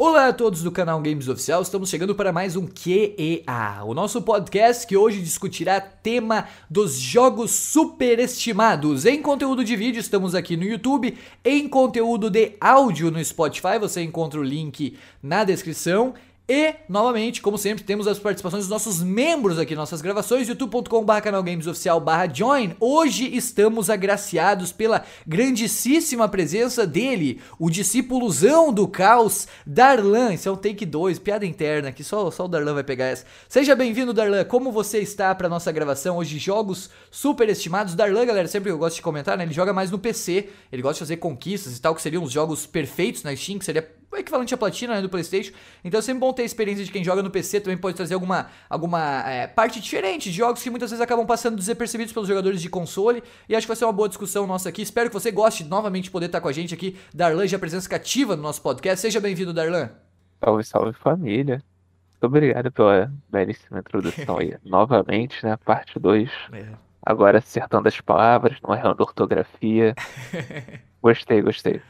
Olá a todos do canal Games Oficial, estamos chegando para mais um QEA, o nosso podcast que hoje discutirá tema dos jogos superestimados. Em conteúdo de vídeo, estamos aqui no YouTube, em conteúdo de áudio no Spotify, você encontra o link na descrição. E, novamente, como sempre, temos as participações dos nossos membros aqui, nossas gravações, youtube.com.br canalgamesoficial join. Hoje estamos agraciados pela grandíssima presença dele, o discípulozão do caos, Darlan. Isso é um take 2, piada interna, que só, só o Darlan vai pegar essa. Seja bem-vindo, Darlan. Como você está para nossa gravação hoje? Jogos superestimados. Darlan, galera, sempre eu gosto de comentar, né? Ele joga mais no PC, ele gosta de fazer conquistas e tal, que seriam os jogos perfeitos na Steam, que seria o equivalente à platina né, do PlayStation. Então é sempre bom ter a experiência de quem joga no PC, também pode trazer alguma, alguma é, parte diferente de jogos que muitas vezes acabam passando desapercebidos pelos jogadores de console. E acho que vai ser uma boa discussão nossa aqui. Espero que você goste novamente de poder estar com a gente aqui. Darlan já presença cativa no nosso podcast. Seja bem-vindo, Darlan. Salve, salve família. Muito obrigado pela belíssima introdução aí. Novamente, né? Parte 2. É. Agora acertando as palavras, não errando ortografia. gostei, gostei.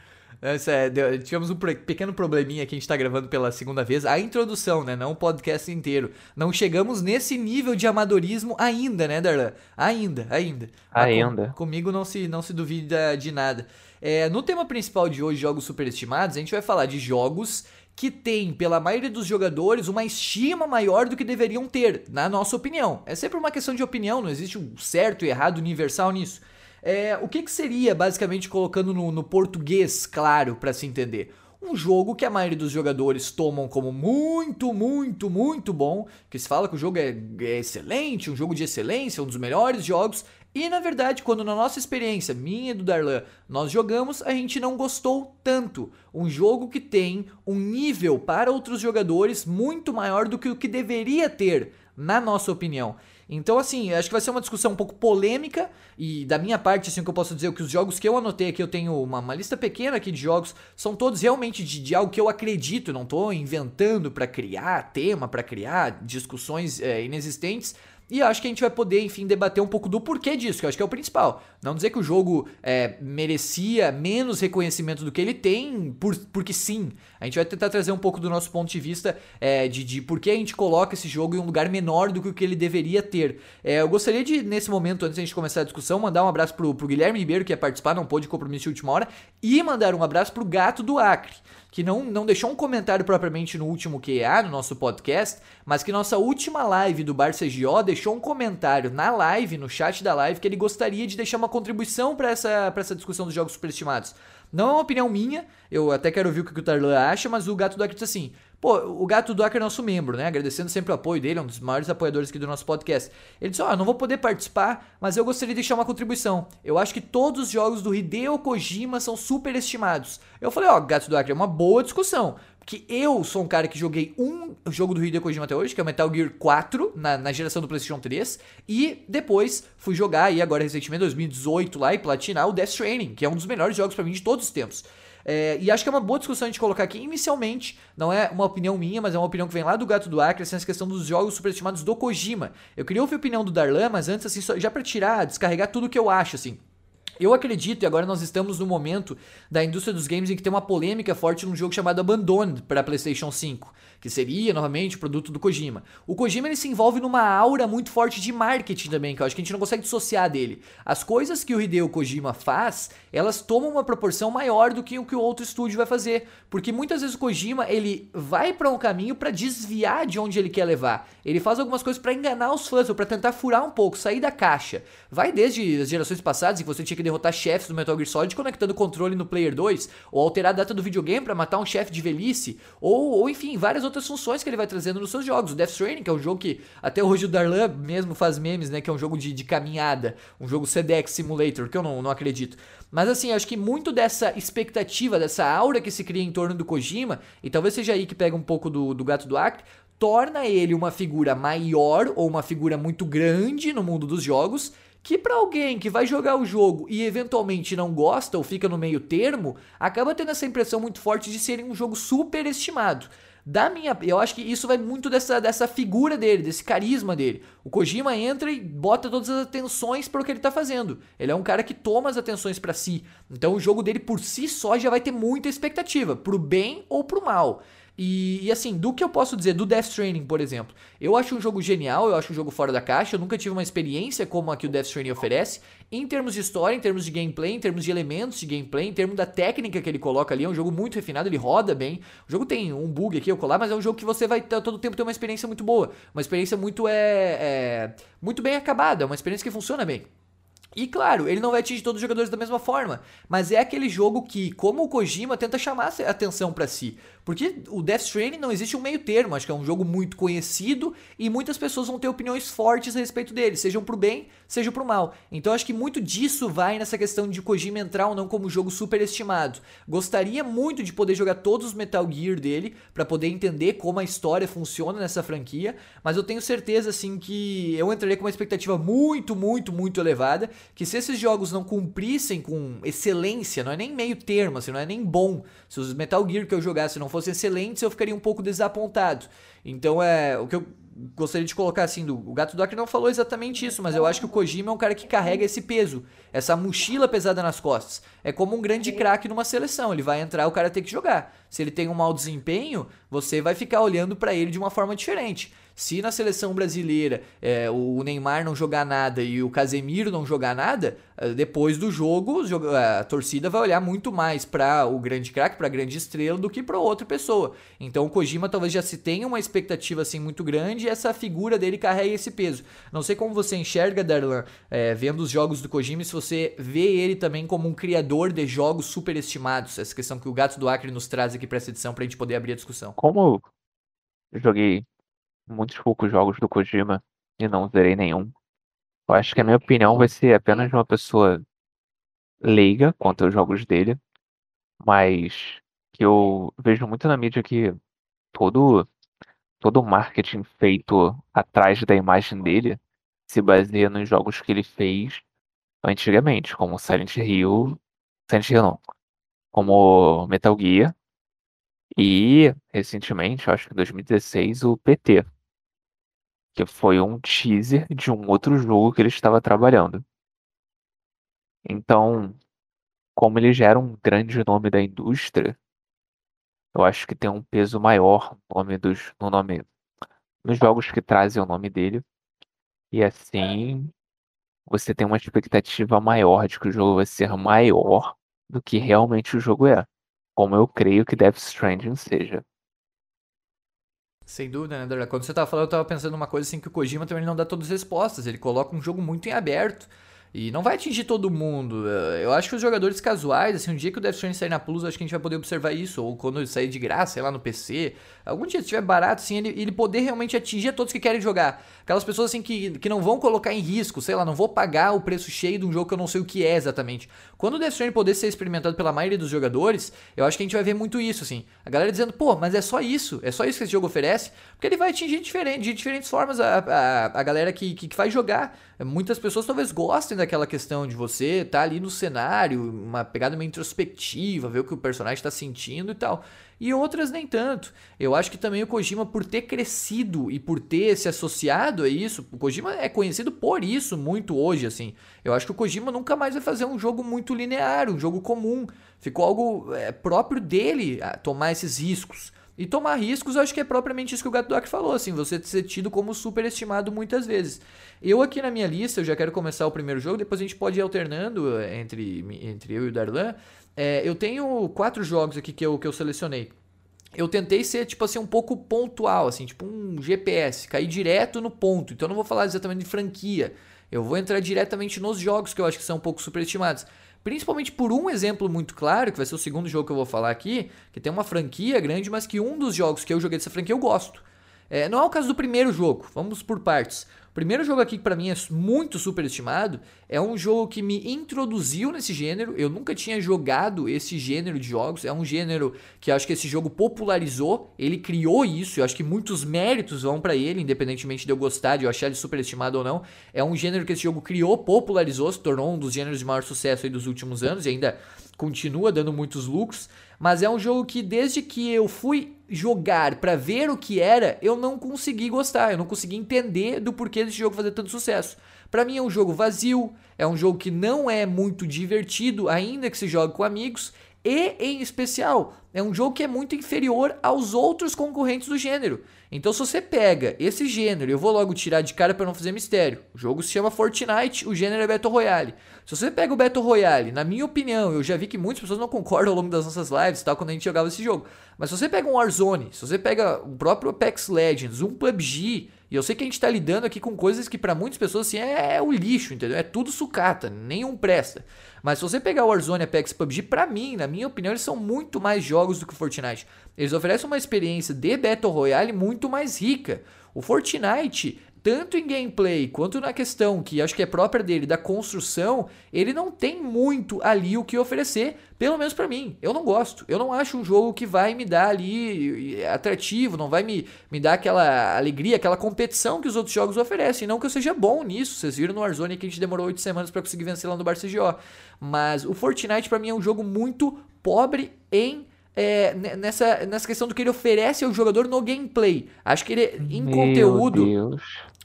É, deu, tivemos um pequeno probleminha que a gente tá gravando pela segunda vez. A introdução, né? Não o podcast inteiro. Não chegamos nesse nível de amadorismo ainda, né, Darlan? Ainda, ainda. Ainda. Com, comigo não se, não se duvida de nada. É, no tema principal de hoje, jogos superestimados, a gente vai falar de jogos que têm, pela maioria dos jogadores, uma estima maior do que deveriam ter, na nossa opinião. É sempre uma questão de opinião, não existe um certo e errado universal nisso. É, o que, que seria, basicamente, colocando no, no português claro para se entender? Um jogo que a maioria dos jogadores tomam como muito, muito, muito bom, que se fala que o jogo é, é excelente, um jogo de excelência, um dos melhores jogos, e na verdade, quando na nossa experiência, minha e do Darlan, nós jogamos, a gente não gostou tanto. Um jogo que tem um nível para outros jogadores muito maior do que o que deveria ter, na nossa opinião. Então, assim, acho que vai ser uma discussão um pouco polêmica. E da minha parte, assim, que eu posso dizer que os jogos que eu anotei aqui, eu tenho uma, uma lista pequena aqui de jogos, são todos realmente de, de algo que eu acredito, não tô inventando para criar tema, para criar discussões é, inexistentes. E acho que a gente vai poder, enfim, debater um pouco do porquê disso, que eu acho que é o principal. Não dizer que o jogo é, merecia menos reconhecimento do que ele tem, por, porque sim. A gente vai tentar trazer um pouco do nosso ponto de vista é, de, de por que a gente coloca esse jogo em um lugar menor do que o que ele deveria ter. É, eu gostaria de, nesse momento, antes de a gente começar a discussão, mandar um abraço pro, pro Guilherme Ribeiro, que ia participar, não pôde compromisso de última hora, e mandar um abraço pro Gato do Acre que não, não deixou um comentário propriamente no último QA, no nosso podcast, mas que nossa última live do Bar CGO deixou um comentário na live, no chat da live, que ele gostaria de deixar uma contribuição para essa, essa discussão dos jogos superestimados. Não é uma opinião minha, eu até quero ouvir o que o Tarlan acha, mas o Gato do Acre disse assim: pô, o Gato do Acre é nosso membro, né? Agradecendo sempre o apoio dele, é um dos maiores apoiadores aqui do nosso podcast. Ele disse: ó, oh, não vou poder participar, mas eu gostaria de deixar uma contribuição. Eu acho que todos os jogos do Hideo Kojima são superestimados. Eu falei: ó, oh, Gato do Acre, é uma boa discussão. Porque eu sou um cara que joguei um jogo do Hideo Kojima até hoje, que é o Metal Gear 4, na, na geração do PlayStation 3. E depois fui jogar aí, agora recentemente, 2018 lá, e platinar o Death Stranding, que é um dos melhores jogos para mim de todos os tempos. É, e acho que é uma boa discussão a gente colocar aqui. Inicialmente, não é uma opinião minha, mas é uma opinião que vem lá do Gato do Acre, assim, essa questão dos jogos superestimados do Kojima. Eu queria ouvir a opinião do Darlan, mas antes, assim, só, já para tirar, descarregar tudo que eu acho, assim. Eu acredito, e agora nós estamos no momento da indústria dos games em que tem uma polêmica forte num jogo chamado Abandoned para PlayStation 5 que seria novamente o produto do Kojima. O Kojima ele se envolve numa aura muito forte de marketing também, que eu acho que a gente não consegue dissociar dele. As coisas que o Hideo Kojima faz, elas tomam uma proporção maior do que o que o outro estúdio vai fazer, porque muitas vezes o Kojima ele vai para um caminho para desviar de onde ele quer levar. Ele faz algumas coisas para enganar os fãs ou para tentar furar um pouco, sair da caixa. Vai desde as gerações passadas em que você tinha que derrotar chefes do Metal Gear Solid conectando o controle no Player 2, ou alterar a data do videogame para matar um chefe de velhice, ou, ou enfim, várias outras funções que ele vai trazendo nos seus jogos. O Death Stranding, que é um jogo que até hoje o Darlan mesmo faz memes, né? Que é um jogo de, de caminhada, um jogo Sedex Simulator, que eu não, não acredito. Mas assim, acho que muito dessa expectativa, dessa aura que se cria em torno do Kojima, e talvez seja aí que pega um pouco do, do gato do Acre, torna ele uma figura maior ou uma figura muito grande no mundo dos jogos que para alguém que vai jogar o jogo e eventualmente não gosta ou fica no meio termo, acaba tendo essa impressão muito forte de ser um jogo superestimado. Da minha, eu acho que isso vai muito dessa, dessa figura dele, desse carisma dele. O Kojima entra e bota todas as atenções para o que ele tá fazendo. Ele é um cara que toma as atenções para si. Então o jogo dele por si só já vai ter muita expectativa, pro bem ou pro mal. E, e, assim, do que eu posso dizer do Death Stranding, por exemplo, eu acho um jogo genial, eu acho um jogo fora da caixa, eu nunca tive uma experiência como a que o Death Stranding oferece, em termos de história, em termos de gameplay, em termos de elementos de gameplay, em termos da técnica que ele coloca ali, é um jogo muito refinado, ele roda bem. O jogo tem um bug aqui, eu colar, mas é um jogo que você vai todo o tempo ter uma experiência muito boa, uma experiência muito é, é muito bem acabada, uma experiência que funciona bem. E claro, ele não vai atingir todos os jogadores da mesma forma, mas é aquele jogo que, como o Kojima, tenta chamar a atenção para si. Porque o Death Stranding não existe um meio termo, acho que é um jogo muito conhecido e muitas pessoas vão ter opiniões fortes a respeito dele, sejam pro bem, seja pro mal. Então acho que muito disso vai nessa questão de Kojima entrar ou não como jogo superestimado. Gostaria muito de poder jogar todos os Metal Gear dele para poder entender como a história funciona nessa franquia, mas eu tenho certeza assim que eu entraria com uma expectativa muito, muito, muito elevada, que se esses jogos não cumprissem com excelência, não é nem meio termo, assim, não é nem bom, se os Metal Gear que eu jogasse não fossem excelentes, eu ficaria um pouco desapontado. Então é o que eu gostaria de colocar assim, do, o Gato Doc não falou exatamente isso, mas eu acho que o Kojima é um cara que carrega esse peso, essa mochila pesada nas costas. É como um grande craque numa seleção, ele vai entrar, o cara tem que jogar. Se ele tem um mau desempenho, você vai ficar olhando para ele de uma forma diferente. Se na seleção brasileira é, o Neymar não jogar nada e o Casemiro não jogar nada, é, depois do jogo a torcida vai olhar muito mais para o grande craque, para a grande estrela, do que para outra pessoa. Então o Kojima talvez já se tenha uma expectativa assim muito grande e essa figura dele carrega esse peso. Não sei como você enxerga, Darlan, é, vendo os jogos do Kojima, se você vê ele também como um criador de jogos superestimados. Essa questão que o Gato do Acre nos traz aqui para essa edição para a gente poder abrir a discussão. Como eu joguei muitos poucos jogos do Kojima e não zerei nenhum. Eu acho que a minha opinião vai ser apenas de uma pessoa leiga quanto aos jogos dele, mas que eu vejo muito na mídia que todo todo o marketing feito atrás da imagem dele se baseia nos jogos que ele fez antigamente, como Silent Hill, Silent Hill não, como Metal Gear e recentemente, acho que em 2016, o PT, que foi um teaser de um outro jogo que ele estava trabalhando. Então, como ele já era um grande nome da indústria, eu acho que tem um peso maior no nome dos, no nome, nos jogos que trazem o nome dele. E assim, você tem uma expectativa maior de que o jogo vai ser maior do que realmente o jogo é. Como eu creio que Death Stranding seja. Sem dúvida, né, André? Quando você tava falando, eu tava pensando uma coisa assim que o Kojima também não dá todas as respostas. Ele coloca um jogo muito em aberto. E não vai atingir todo mundo. Eh, eu acho que os jogadores casuais, assim, um dia que o Death Stranding sair na Plus, acho que a gente vai poder observar isso. Ou quando ele sair de graça, sei lá, no PC. Algum dia, se estiver barato, assim, ele, ele poder realmente atingir a todos que querem jogar. Aquelas pessoas, assim, que, que não vão colocar em risco, sei lá, não vou pagar o preço cheio de um jogo que eu não sei o que é exatamente. Quando o Death Stranding poder ser experimentado pela maioria dos jogadores, eu acho que a gente vai ver muito isso, assim. A galera dizendo, pô, mas é só isso, é só isso que esse jogo oferece. Porque ele vai atingir diferente, de diferentes formas a, a, a galera que, que, que vai jogar. Muitas pessoas talvez gostem daquela questão de você estar tá ali no cenário, uma pegada meio introspectiva, ver o que o personagem está sentindo e tal. E outras nem tanto. Eu acho que também o Kojima, por ter crescido e por ter se associado a isso, o Kojima é conhecido por isso muito hoje, assim. Eu acho que o Kojima nunca mais vai fazer um jogo muito linear, um jogo comum. Ficou algo é, próprio dele tomar esses riscos. E tomar riscos, eu acho que é propriamente isso que o Gato Doc falou, assim, você ser tido como superestimado muitas vezes. Eu aqui na minha lista, eu já quero começar o primeiro jogo, depois a gente pode ir alternando eh, entre, entre eu e o Darlan. É, eu tenho quatro jogos aqui que eu, que eu selecionei. Eu tentei ser, tipo assim, um pouco pontual, assim, tipo um GPS, cair direto no ponto. Então eu não vou falar exatamente de franquia. Eu vou entrar diretamente nos jogos que eu acho que são um pouco superestimados. Principalmente por um exemplo muito claro, que vai ser o segundo jogo que eu vou falar aqui, que tem uma franquia grande, mas que um dos jogos que eu joguei dessa franquia eu gosto. É, não é o caso do primeiro jogo, vamos por partes. O primeiro jogo aqui que para mim é muito superestimado é um jogo que me introduziu nesse gênero. Eu nunca tinha jogado esse gênero de jogos. É um gênero que acho que esse jogo popularizou. Ele criou isso. Eu acho que muitos méritos vão para ele, independentemente de eu gostar, de eu achar ele superestimado ou não. É um gênero que esse jogo criou, popularizou, se tornou um dos gêneros de maior sucesso dos últimos anos e ainda continua dando muitos lucros. Mas é um jogo que desde que eu fui jogar para ver o que era, eu não consegui gostar, eu não consegui entender do porquê desse jogo fazer tanto sucesso. Para mim é um jogo vazio, é um jogo que não é muito divertido, ainda que se jogue com amigos, e em especial, é um jogo que é muito inferior aos outros concorrentes do gênero. Então, se você pega esse gênero, eu vou logo tirar de cara para não fazer mistério. O jogo se chama Fortnite, o gênero é Battle Royale. Se você pega o Battle Royale, na minha opinião, eu já vi que muitas pessoas não concordam ao longo das nossas lives, tal, quando a gente jogava esse jogo. Mas se você pega um Warzone, se você pega o próprio Apex Legends, um PUBG, e eu sei que a gente está lidando aqui com coisas que para muitas pessoas assim, é, é, o lixo, entendeu? É tudo sucata, nenhum presta. Mas se você pegar o Warzone, Apex PUBG, para mim, na minha opinião, eles são muito mais jogos do que o Fortnite. Eles oferecem uma experiência de Battle Royale muito mais rica. O Fortnite tanto em gameplay quanto na questão que acho que é própria dele da construção, ele não tem muito ali o que oferecer, pelo menos para mim. Eu não gosto. Eu não acho um jogo que vai me dar ali atrativo, não vai me, me dar aquela alegria, aquela competição que os outros jogos oferecem. Não que eu seja bom nisso. Vocês viram no Warzone que a gente demorou 8 semanas para conseguir vencer lá no Barcelona. Mas o Fortnite para mim é um jogo muito pobre em é, nessa, nessa questão do que ele oferece ao jogador no gameplay. Acho que ele, em Meu conteúdo. Deus.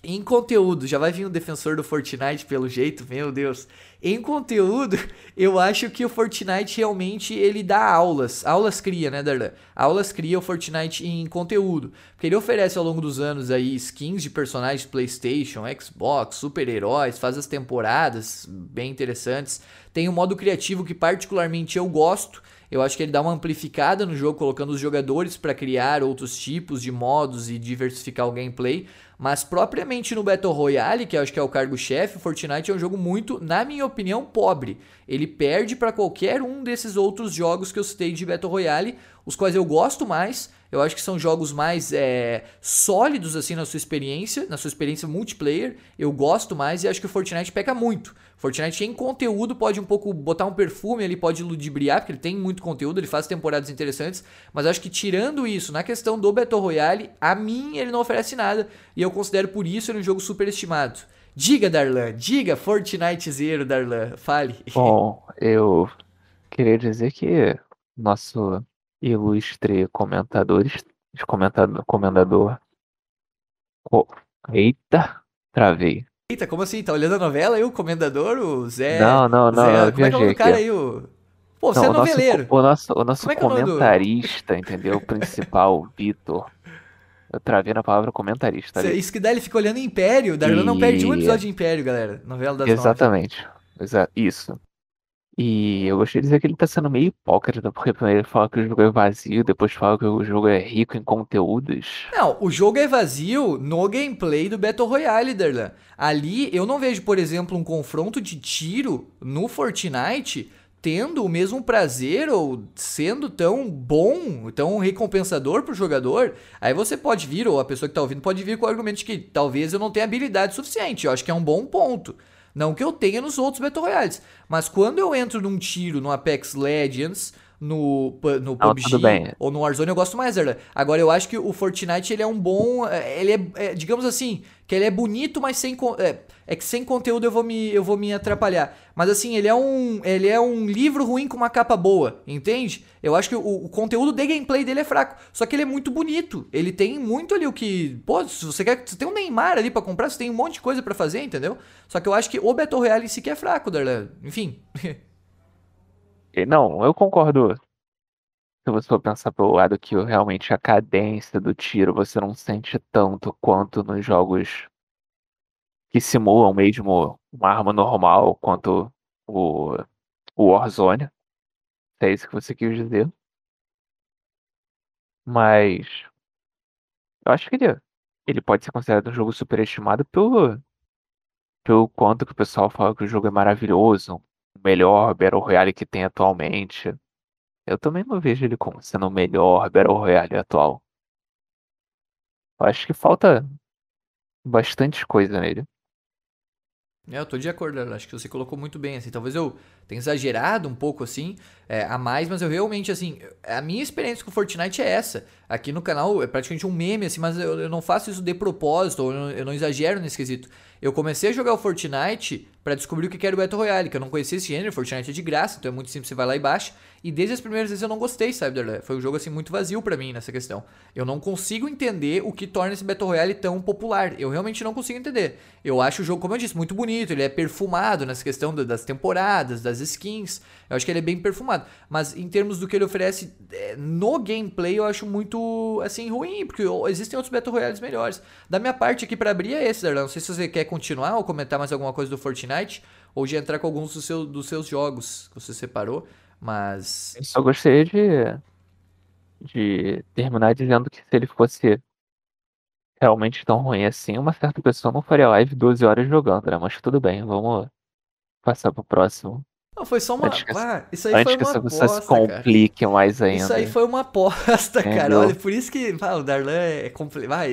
Em conteúdo, já vai vir um defensor do Fortnite pelo jeito, meu Deus. Em conteúdo, eu acho que o Fortnite realmente ele dá aulas. Aulas cria, né, Darlan? Aulas cria o Fortnite em conteúdo. Porque ele oferece ao longo dos anos aí skins de personagens PlayStation, Xbox, super-heróis, faz as temporadas bem interessantes. Tem um modo criativo que particularmente eu gosto eu acho que ele dá uma amplificada no jogo, colocando os jogadores para criar outros tipos de modos e diversificar o gameplay. Mas propriamente no Battle Royale, que acho que é o cargo-chefe, Fortnite é um jogo muito, na minha opinião, pobre. Ele perde para qualquer um desses outros jogos que eu citei de Battle Royale, os quais eu gosto mais. Eu acho que são jogos mais é, sólidos assim na sua experiência, na sua experiência multiplayer. Eu gosto mais e acho que o Fortnite peca muito. Fortnite em conteúdo pode um pouco botar um perfume ali, pode ludibriar, porque ele tem muito conteúdo, ele faz temporadas interessantes, mas acho que tirando isso, na questão do Battle Royale, a mim ele não oferece nada e eu considero por isso ele um jogo super estimado. Diga, Darlan, diga Fortnite Zero, Darlan, fale. Bom, eu queria dizer que nosso ilustre comentadores, comentador, comendador. Oh, eita, travei. Eita, como assim? Tá olhando a novela aí o comendador, o Zé? Não, não, não. Zé, como é que é o cara aí? O... Pô, você é noveleiro. O nosso, o nosso é, é comentarista, entendeu? O principal, Vitor. Eu travei na palavra comentarista. Ali. Isso que dá, ele fica olhando Império. Darlan e... não perde um episódio de Império, galera. Novela das Exatamente. Nove. Isso. E eu gostaria de dizer que ele tá sendo meio hipócrita, porque primeiro ele fala que o jogo é vazio, depois fala que o jogo é rico em conteúdos. Não, o jogo é vazio no gameplay do Battle Royale, Darlan. Ali eu não vejo, por exemplo, um confronto de tiro no Fortnite tendo o mesmo prazer ou sendo tão bom, tão recompensador pro jogador, aí você pode vir, ou a pessoa que tá ouvindo pode vir com o argumento de que talvez eu não tenha habilidade suficiente. Eu acho que é um bom ponto. Não que eu tenha nos outros Battle Royales. Mas quando eu entro num tiro no Apex Legends, no, no PUBG ou no Warzone, eu gosto mais, Erda. Agora, eu acho que o Fortnite, ele é um bom... É, ele é, é digamos assim, que ele é bonito, mas sem... É, é, que sem conteúdo eu vou, me, eu vou me atrapalhar. Mas assim, ele é, um, ele é um livro ruim com uma capa boa, entende? Eu acho que o, o conteúdo de gameplay dele é fraco. Só que ele é muito bonito. Ele tem muito ali o que... Pô, se você quer... Você tem um Neymar ali para comprar, você tem um monte de coisa para fazer, entendeu? Só que eu acho que o Battle Royale em si que é fraco, Darlan. Enfim... Não, eu concordo. Se você for pensar pelo lado que realmente a cadência do tiro você não sente tanto quanto nos jogos que simulam mesmo uma arma normal, quanto o, o Warzone. É isso que você quis dizer. Mas eu acho que ele, ele pode ser considerado um jogo superestimado pelo, pelo quanto que o pessoal fala que o jogo é maravilhoso, melhor Battle Royale que tem atualmente. Eu também não vejo ele como sendo o melhor Battle Royale atual. Eu acho que falta bastante coisa nele. É, eu tô de acordo, acho que você colocou muito bem, assim, talvez eu tenha exagerado um pouco, assim, é, a mais, mas eu realmente, assim, a minha experiência com Fortnite é essa, aqui no canal é praticamente um meme, assim, mas eu, eu não faço isso de propósito, eu não, eu não exagero nesse quesito, eu comecei a jogar o Fortnite para descobrir o que era o Battle Royale, que eu não conhecia esse gênero, Fortnite é de graça, então é muito simples, você vai lá e baixa, E desde as primeiras vezes eu não gostei, sabe? Foi um jogo assim muito vazio para mim nessa questão. Eu não consigo entender o que torna esse Battle Royale tão popular. Eu realmente não consigo entender. Eu acho o jogo, como eu disse, muito bonito, ele é perfumado nessa questão das temporadas, das skins. Eu acho que ele é bem perfumado. Mas em termos do que ele oferece é, no gameplay, eu acho muito assim ruim, porque existem outros Battle Royales melhores. Da minha parte aqui para abrir é esse, Darlan. Não sei se você quer continuar ou comentar mais alguma coisa do Fortnite ou de entrar com alguns dos seus jogos que você separou. Mas. Eu só gostaria de, de terminar dizendo que se ele fosse realmente tão ruim assim, uma certa pessoa não faria live 12 horas jogando, né? Mas tudo bem, vamos passar pro próximo. Não, foi só uma. Antes que, ah, isso aí antes foi uma aposta, se complique cara. mais ainda. Isso aí foi uma aposta, cara. Olha, por isso que ah, o Darlan é complicado.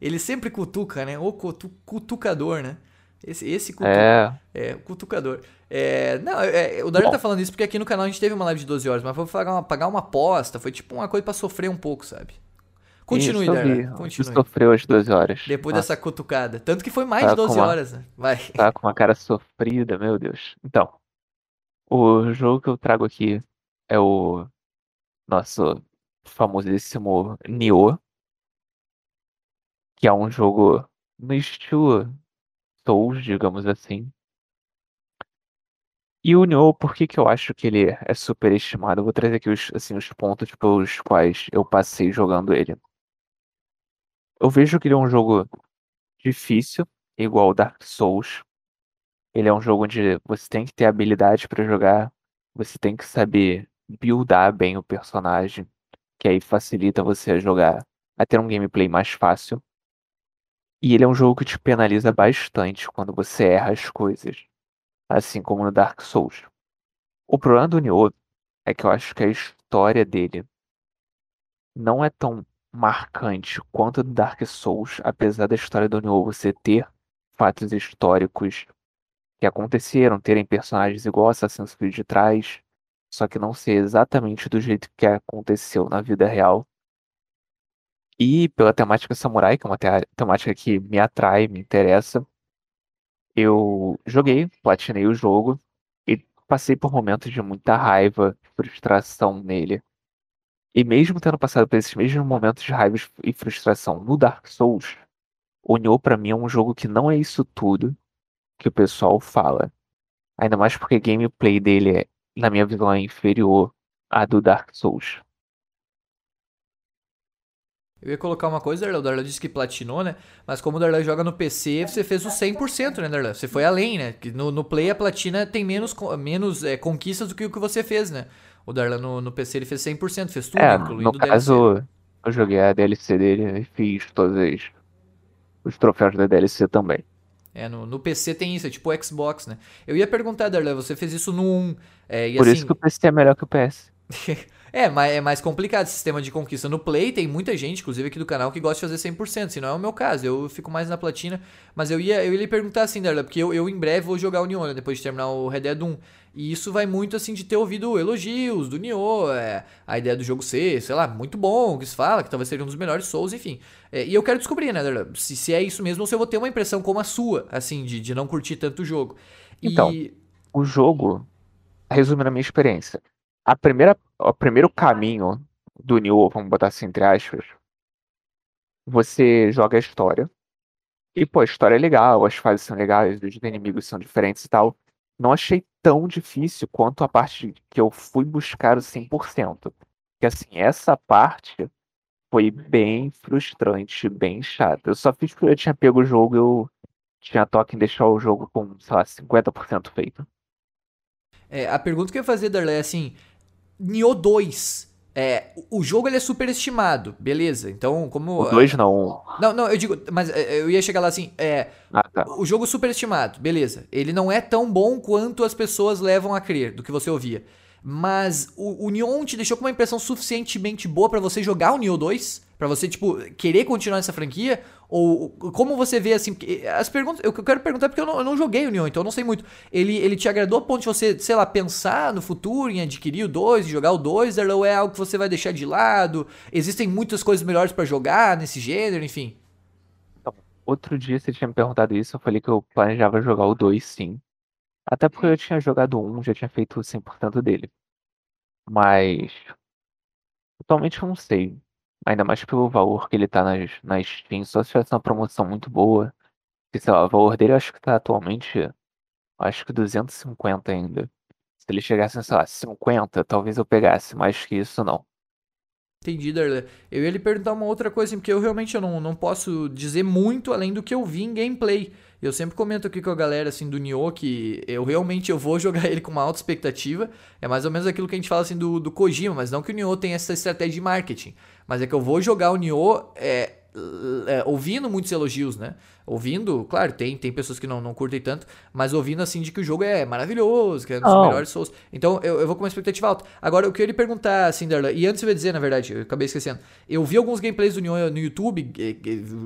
Ele sempre cutuca, né? O cutu cutucador, né? Esse, esse cutu... É. é, cutucador. É, não, é, o Darlan Bom. tá falando isso porque aqui no canal a gente teve uma live de 12 horas, mas foi pagar uma, pagar uma aposta, foi tipo uma coisa pra sofrer um pouco, sabe? Continue, Você continue. sofreu as 12 horas. Depois Nossa, dessa cutucada. Tanto que foi mais Tá de 12 com uma- horas, né? Vai. Tá com uma cara sofrida, meu Deus. Então, o jogo que eu trago aqui é o nosso famosíssimo Nioh, que é um jogo no estilo Souls, digamos assim. E o Nioh, por que que eu acho que ele é superestimado? Eu vou trazer aqui os, assim, os pontos pelos quais eu passei jogando ele. Eu vejo que ele é um jogo difícil, igual Dark Souls. Ele é um jogo onde você tem que ter habilidade para jogar, você tem que saber buildar bem o personagem, que aí facilita você a jogar, a ter um gameplay mais fácil. E ele é um jogo que te penaliza bastante quando você erra as coisas, assim como no Dark Souls. O problema do Nioh é que eu acho que a história dele não é tão marcante quanto a do Dark Souls, apesar da história do Nioh você ter fatos históricos que aconteceram, terem personagens igual Assassin's Creed traz, só que não ser exatamente do jeito que aconteceu na vida real. E pela temática samurai, que é uma te- temática que me atrai, me interessa, eu joguei, platinei o jogo e passei por momentos de muita raiva, frustração nele. E mesmo tendo passado por esses mesmos momentos de raiva e frustração no Dark Souls, o Nioh pra mim é um jogo que não é isso tudo que o pessoal fala. Ainda mais porque a gameplay dele, é, na minha visão, é inferior à do Dark Souls. Eu ia colocar uma coisa, Darlan, o Darlan disse que platinou, né? Mas como o Darlan joga no PC, você fez o 100%, né, Darlan? Você foi além, né? Que no, no Play a platina tem menos, menos é, conquistas do que o que você fez, né? O Darlan no, no PC ele fez 100%, fez tudo, É, incluindo no o DLC. caso, eu joguei a DLC dele e fiz todos os, os troféus da DLC também. É, no, no PC tem isso, é tipo o Xbox, né? Eu ia perguntar, Darlan, você fez isso no 1, é, Por assim... isso que o PC é melhor que o PS. É, mas é mais complicado esse sistema de conquista. No Play tem muita gente, inclusive aqui do canal, que gosta de fazer 100%, se não é o meu caso. Eu fico mais na platina. Mas eu ia, eu ia lhe perguntar assim, Darla, porque eu, eu em breve vou jogar o Nioh, né, depois de terminar o Red Dead 1. E isso vai muito assim de ter ouvido elogios do Nioh, é, a ideia do jogo ser, sei lá, muito bom, que se fala, que talvez seja um dos melhores Souls, enfim. É, e eu quero descobrir, né, Darla, se, se é isso mesmo ou se eu vou ter uma impressão como a sua, assim, de, de não curtir tanto o jogo. Então. E. O jogo, resumindo a minha experiência, a primeira, o primeiro caminho do Nioh, vamos botar assim entre aspas, você joga a história. E, pô, a história é legal, as fases são legais, os inimigos são diferentes e tal. Não achei tão difícil quanto a parte que eu fui buscar o 100%. Porque, assim, essa parte foi bem frustrante, bem chata. Eu só fiz porque eu tinha pego o jogo eu tinha toque em deixar o jogo com, sei lá, 50% feito. É, a pergunta que eu ia fazer, Darla, é assim: Nioh 2. É, o jogo ele é superestimado, beleza. Então, como. O 2 não. Não, não, eu digo, mas é, eu ia chegar lá assim: é, Ah, tá. o jogo superestimado, beleza. Ele não é tão bom quanto as pessoas levam a crer do que você ouvia. Mas o, o Nioh te deixou com uma impressão suficientemente boa pra você jogar o Nioh 2? Pra você, tipo, querer continuar nessa franquia? Ou como você vê, assim, as perguntas... Eu quero perguntar porque eu não, eu não joguei o Nioh, então eu não sei muito. Ele, ele te agradou a ponto de você, sei lá, pensar no futuro em adquirir o 2 e jogar o 2? Ou é algo que você vai deixar de lado? Existem muitas coisas melhores pra jogar nesse gênero, enfim. Outro dia você tinha me perguntado isso, eu falei que eu planejava jogar o 2 sim. Até porque eu tinha jogado 1, já tinha feito 100% dele. Mas. Totalmente eu não sei. Ainda mais pelo valor que ele tá nas, nas Steam. Só se tivesse uma promoção muito boa. Que, sei lá, o valor dele eu acho que tá atualmente. Acho que 250 ainda. Se ele chegasse, sei lá, 50, talvez eu pegasse. Mais que isso, não. Entendi, Darlan. Eu ia lhe perguntar uma outra coisa, porque eu realmente não, não posso dizer muito além do que eu vi em gameplay. Eu sempre comento aqui com a galera assim do Nioh que eu realmente eu vou jogar ele com uma alta expectativa. É mais ou menos aquilo que a gente fala assim do, do Kojima, mas não que o Nioh tenha essa estratégia de marketing. Mas é que eu vou jogar o Nioh é, é, ouvindo muitos elogios, né? Ouvindo, claro, tem, tem pessoas que não, não curtem tanto, mas ouvindo assim de que o jogo é maravilhoso, que é um dos oh. melhores Souls. Então eu, eu vou com uma expectativa alta. Agora, eu queria lhe perguntar, assim, Darla, e antes eu ia dizer, na verdade, eu acabei esquecendo. Eu vi alguns gameplays do Nioh no YouTube,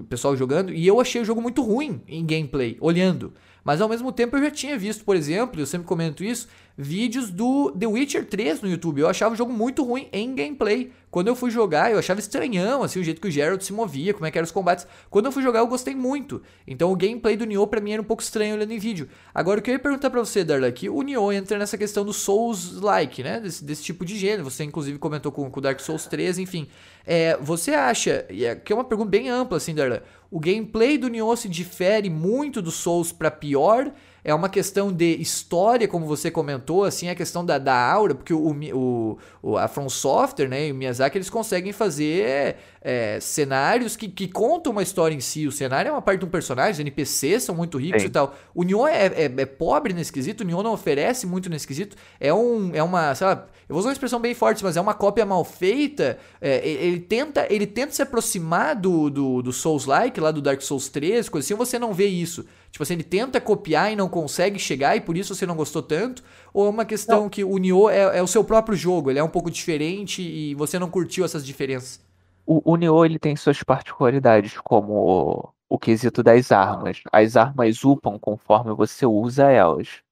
o pessoal jogando, e eu achei o jogo muito ruim em gameplay, olhando. Mas ao mesmo tempo eu já tinha visto, por exemplo, eu sempre comento isso, vídeos do The Witcher 3 no YouTube. Eu achava o jogo muito ruim em gameplay. Quando eu fui jogar, eu achava estranhão, assim, o jeito que o Geralt se movia, como é que eram os combates. Quando eu fui jogar, eu gostei muito. Então o gameplay do Nioh pra mim era um pouco estranho olhando em vídeo. Agora, o que eu ia perguntar pra você, Darla, que o Nioh entra nessa questão do Souls-like, né? Desse, desse, tipo de gênero. Você, inclusive, comentou com o Dark Souls 3, enfim. É, você acha, e é, que é uma pergunta bem ampla, assim, Darla, o gameplay do Nioh se difere muito do Souls para pior? É uma questão de história, como você comentou, assim, a questão da, da aura, porque o, o, o, a From Software, né, e o Miyazaki, eles conseguem fazer é, cenários que, que contam uma história em si. O cenário é uma parte de um personagem, os NPCs são muito ricos Sim. e tal. O Nioh é, é, é, pobre nesse quesito, o Nioh não oferece muito nesse quesito. É, um, é uma, sei lá, eu vou usar uma expressão bem forte, mas é uma cópia mal feita. É, ele, tenta, ele tenta se aproximar do, do, do Souls-like, lá do Dark Souls 3, coisa assim, você não vê isso. Tipo assim, ele tenta copiar e não consegue chegar e por isso você não gostou tanto? Ou é uma questão não. que o Nioh é, é, o seu próprio jogo, ele é um pouco diferente e você não curtiu essas diferenças? O, o Nioh ele tem suas particularidades, como o, o quesito das armas. As armas upam conforme você usa elas.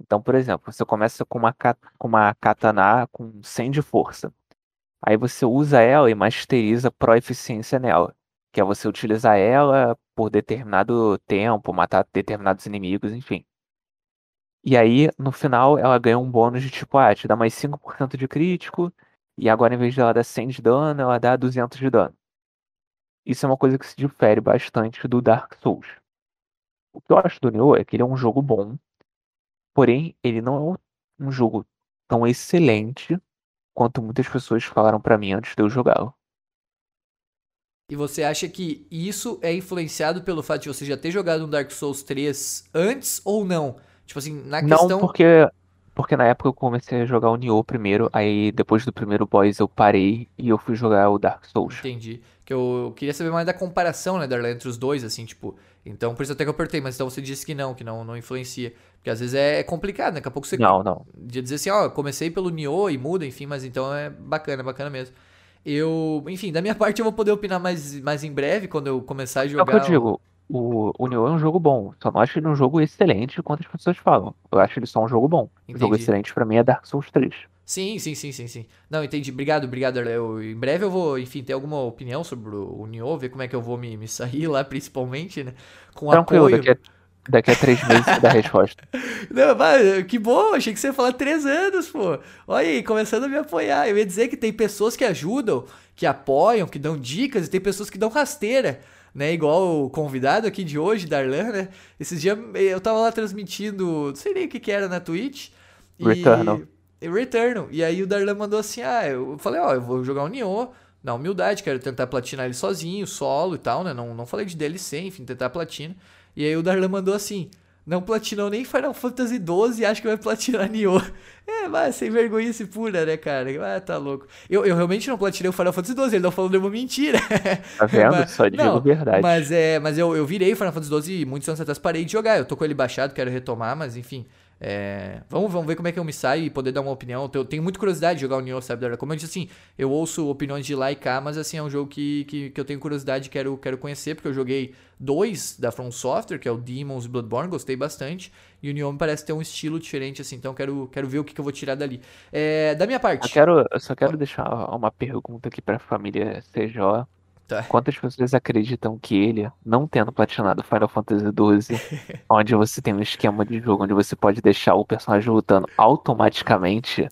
Então, por exemplo, você começa com uma, com uma katana com 100 de força. Aí você usa ela e masteriza pro-eficiência nela. Que é você utilizar ela por determinado tempo, matar determinados inimigos, enfim. E aí, no final, ela ganha um bônus de tipo, ah, te dá mais 5% de crítico, e agora em vez de ela dar 100 de dano, ela dá 200 de dano. Isso é uma coisa que se difere bastante do Dark Souls. O que eu acho do Nioh é que ele é um jogo bom, porém ele não é um jogo tão excelente quanto muitas pessoas falaram para mim antes de eu jogá-lo. E você acha que isso é influenciado pelo fato de você já ter jogado um Dark Souls 3 antes ou não? Tipo assim, na questão. Não, porque, porque na época eu comecei a jogar o Nioh primeiro, aí depois do primeiro boss eu parei e eu fui jogar o Dark Souls. Entendi. Que eu, eu queria saber mais da comparação, né, Darla, entre os dois, assim, tipo. Então, por isso até que eu apertei, mas então você disse que não, que não, não influencia. Porque às vezes é, é complicado, né? Daqui a pouco você. Não, não. De dizer assim, ó, comecei pelo Nioh e muda, enfim, mas então é bacana, bacana mesmo. Eu, enfim, da minha parte eu vou poder opinar mais, mais em breve quando eu começar a jogar. É o que eu digo, o, o Nioh é um jogo bom. Só não acho ele um jogo excelente quanto as pessoas falam. Eu acho ele só um jogo bom. Entendi. O jogo excelente para mim é Dark Souls 3. Sim, sim, sim, sim, sim. Não, entendi. Obrigado, obrigado, eu, Em breve eu vou, enfim, ter alguma opinião sobre o, o Nioh, ver como é que eu vou me, me sair lá, principalmente, né? Com Tranquilo, apoio. Daqui a Daqui a três meses você dá a resposta. Não, mas que bom, achei que você ia falar três anos, pô. Olha aí, começando a me apoiar. Eu ia dizer que tem pessoas que ajudam, que apoiam, que dão dicas, e tem pessoas que dão rasteira, né? Igual o convidado aqui de hoje, Darlan, né? Esses dias eu tava lá transmitindo, não sei nem o que que era na Twitch. E... Returnal. Returnal. E aí o Darlan mandou assim, ah, eu falei, ó, eu vou jogar o Nioh na humildade, quero tentar platinar ele sozinho, solo e tal, né? Não, não falei de DLC, enfim, tentar platina. E aí o Darlan mandou assim: não platinou nem Final Fantasy XII e acho que vai platinar Nioh. É, mas sem vergonha se pura, né, cara? Ah, tá louco. Eu, eu realmente não platinei o Final Fantasy XII, ele não falou nenhuma mentira. Tá vendo? mas, Só digo não, verdade. Mas, é, mas eu, eu virei o Final Fantasy XII e muitos anos atrás parei de jogar. Eu tô com ele baixado, quero retomar, mas enfim. É, vamos, vamos ver como é que eu me saio e poder dar uma opinião. Eu tenho muita curiosidade de jogar o Nioh, sabe? Como eu disse assim, eu ouço opiniões de lá e cá, mas assim, é um jogo que, que, que eu tenho curiosidade e quero, quero conhecer, porque eu joguei dois da From Software, que é o Demons e Bloodborne, gostei bastante. E o me parece ter um estilo diferente, assim, então quero, quero ver o que, que eu vou tirar dali. É, da minha parte. Eu, quero, eu só quero deixar uma pergunta aqui pra família CJ. Tá. Quantas pessoas acreditam que ele, não tendo platinado Final Fantasy XII, onde você tem um esquema de jogo onde você pode deixar o personagem lutando automaticamente,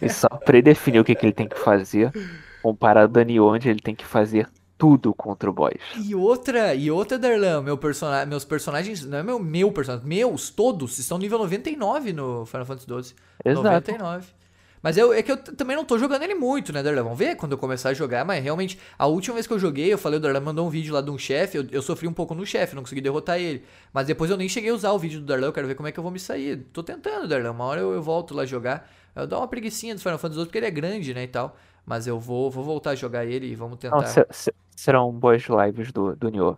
Ele só predefiniu o que, que ele tem que fazer, comparado a Dani onde ele tem que fazer tudo contra o boss. E outra, e outra, Darlan, meu personagem, meus personagens, não é meu, meu personagem, meus, todos, estão nível 99 no Final Fantasy XII. Exato. 99. Mas eu, é que eu também não tô jogando ele muito, né, Darlan? Vamos ver quando eu começar a jogar, mas realmente, a última vez que eu joguei, eu falei, o Darlan mandou um vídeo lá de um chefe, eu, eu, sofri um pouco no chefe, não consegui derrotar ele. Mas depois eu nem cheguei a usar o vídeo do Darlan, eu quero ver como é que eu vou me sair. Tô tentando, Darlan, uma hora eu, eu volto lá jogar. Eu dou uma preguiçinha do Final Fantasy XII, porque ele é grande, né, e tal. Mas eu vou, vou voltar a jogar ele e vamos tentar. Não, serão boas lives do, do Nioh.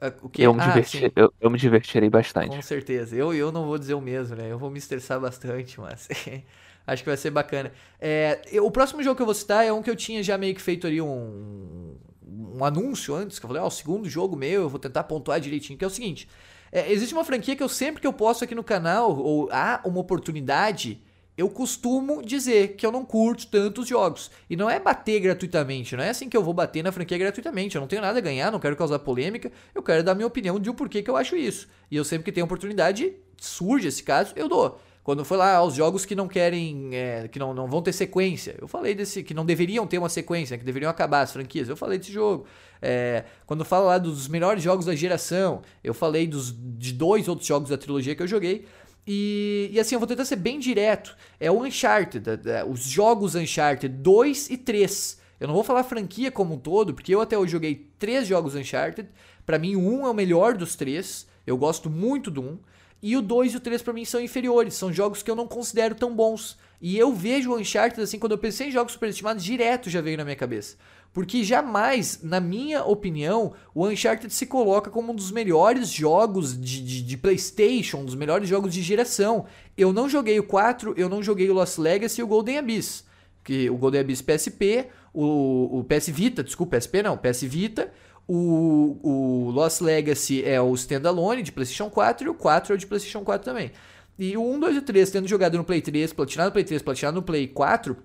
Ah, o que? Eu, me ah, diverti, eu, eu, me divertirei bastante. Com certeza. Eu, eu não vou dizer o mesmo, né? Eu vou me estressar bastante, mas acho que vai ser bacana. É, eu, o próximo jogo que eu vou citar é um que eu tinha já meio que feito ali um, um anúncio antes, que eu falei, ó, oh, o segundo jogo meu, eu vou tentar pontuar direitinho, que é o seguinte. É, existe uma franquia que eu sempre que eu posto aqui no canal, ou há uma oportunidade, eu costumo dizer que eu não curto tantos jogos. E não é bater gratuitamente, não é assim que eu vou bater na franquia gratuitamente. Eu não tenho nada a ganhar, não quero causar polêmica, eu quero dar minha opinião de o porquê que eu acho isso. E eu sempre que tenho oportunidade, surge esse caso, eu dou. Quando foi lá aos jogos que não querem, é, que não, não vão ter sequência, eu falei desse, que não deveriam ter uma sequência, que deveriam acabar as franquias, eu falei desse jogo. É, quando falo lá dos melhores jogos da geração, eu falei dos, de dois outros jogos da trilogia que eu joguei. E, e, assim, eu vou tentar ser bem direto. É o Uncharted, os jogos Uncharted 2 e 3. Eu não vou falar franquia como um todo, porque eu até hoje joguei três jogos Uncharted. Para mim, 1 é o melhor dos três. Eu gosto muito do 1. E o 2 e o 3 para mim são inferiores. São jogos que eu não considero tão bons. E eu vejo o Uncharted, assim, quando eu pensei em jogos superestimados, direto já veio na minha cabeça. Porque jamais, na minha opinião, o Uncharted se coloca como um dos melhores jogos de, de, de, PlayStation, um dos melhores jogos de geração. Eu não joguei o 4, eu não joguei o Lost Legacy e o Golden Abyss. Que, o Golden Abyss PSP, o, o PS Vita, desculpa, PSP não, PS Vita. O, o Lost Legacy é o standalone de PlayStation 4 e o 4 é o de PlayStation 4 também. E o 1, 2 e 3, tendo jogado no Play 3, platinado no Play 3, platinado no Play 4,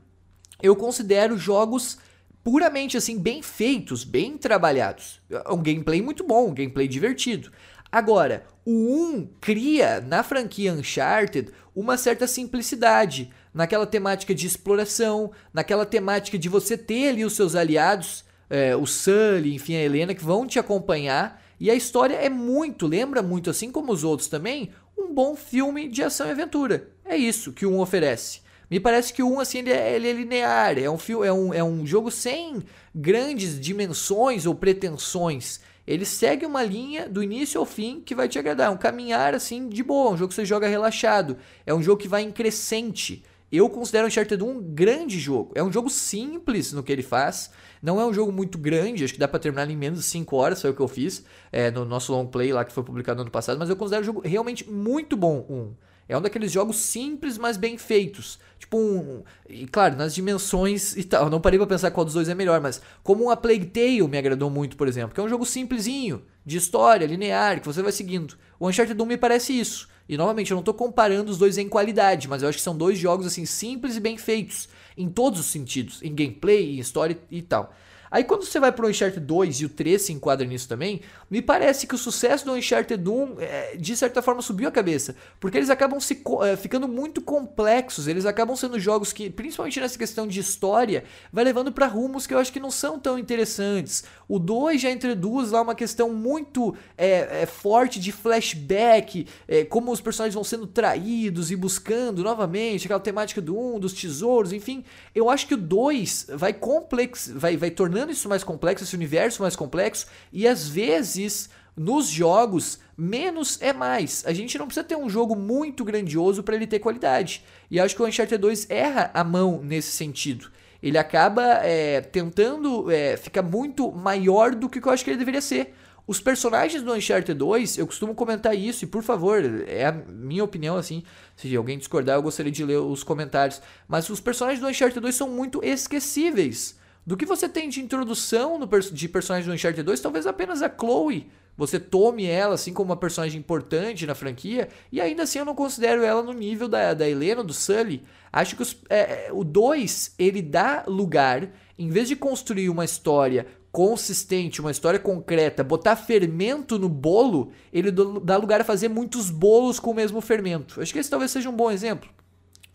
eu considero jogos puramente assim, bem feitos, bem trabalhados. É um gameplay muito bom, um gameplay divertido. Agora, o 1 cria na franquia Uncharted uma certa simplicidade naquela temática de exploração, naquela temática de você ter ali os seus aliados, é, o Sully, enfim, a Helena, que vão te acompanhar. E a história é muito, lembra muito, assim como os outros também, um bom filme de ação e aventura. É isso que 1 oferece. Me parece que o 1, assim, ele é, ele é linear. É um, fio, é, um, é um jogo sem grandes dimensões ou pretensões. Ele segue uma linha do início ao fim que vai te agradar. É um caminhar, assim, de boa. Um jogo que você joga relaxado. É um jogo que vai em crescente. Eu considero Uncharted 1 um grande jogo. É um jogo simples no que ele faz. Não é um jogo muito grande, acho que dá para terminar em menos de 5 horas, foi o que eu fiz é, no nosso long play lá que foi publicado no ano passado, mas eu considero o jogo realmente muito bom. Um. É um daqueles jogos simples, mas bem feitos. Tipo um. E claro, nas dimensões e tal. Eu não parei pra pensar qual dos dois é melhor, mas como a Plague Tale me agradou muito, por exemplo, que é um jogo simplesinho, de história, linear, que você vai seguindo. O Uncharted 1 me parece isso. E novamente, eu não tô comparando os dois em qualidade, mas eu acho que são dois jogos assim simples e bem feitos. Em todos os sentidos. Em gameplay, em história e tal. Aí quando você vai pro Uncharted 2 e o 3 se enquadra nisso também, me parece que o sucesso do Uncharted 1 é, de certa forma subiu a cabeça, porque eles acabam se, é, ficando muito complexos, eles acabam sendo jogos que, principalmente nessa questão de história, vai levando para rumos que eu acho que não são tão interessantes. O 2 já introduz lá uma questão muito é, é forte de flashback, é, como os personagens vão sendo traídos e buscando novamente aquela temática do 1, um, dos tesouros, enfim. Eu acho que o 2 vai complex, vai, vai tornando tornando isso mais complexo, esse universo mais complexo, e às vezes nos jogos, menos é mais. A gente não precisa ter um jogo muito grandioso para ele ter qualidade. E acho que o Uncharted 2 erra a mão nesse sentido. Ele acaba é, tentando é, ficar muito maior do que eu acho que ele deveria ser. Os personagens do Uncharted 2, eu costumo comentar isso, e por favor, é a minha opinião, assim, se alguém discordar, eu gostaria de ler os comentários. Mas os personagens do Uncharted 2 são muito esquecíveis. Do que você tem de introdução no, de personagens do Uncharted 2, talvez apenas a Chloe. Você tome ela assim como uma personagem importante na franquia, e ainda assim eu não considero ela no nível da, da Helena, do Sully. Acho que os, é, é o 2 ele dá lugar, em vez de construir uma história consistente, uma história concreta, botar fermento no bolo, ele dá lugar a fazer muitos bolos com o mesmo fermento. Acho que esse talvez seja um bom exemplo.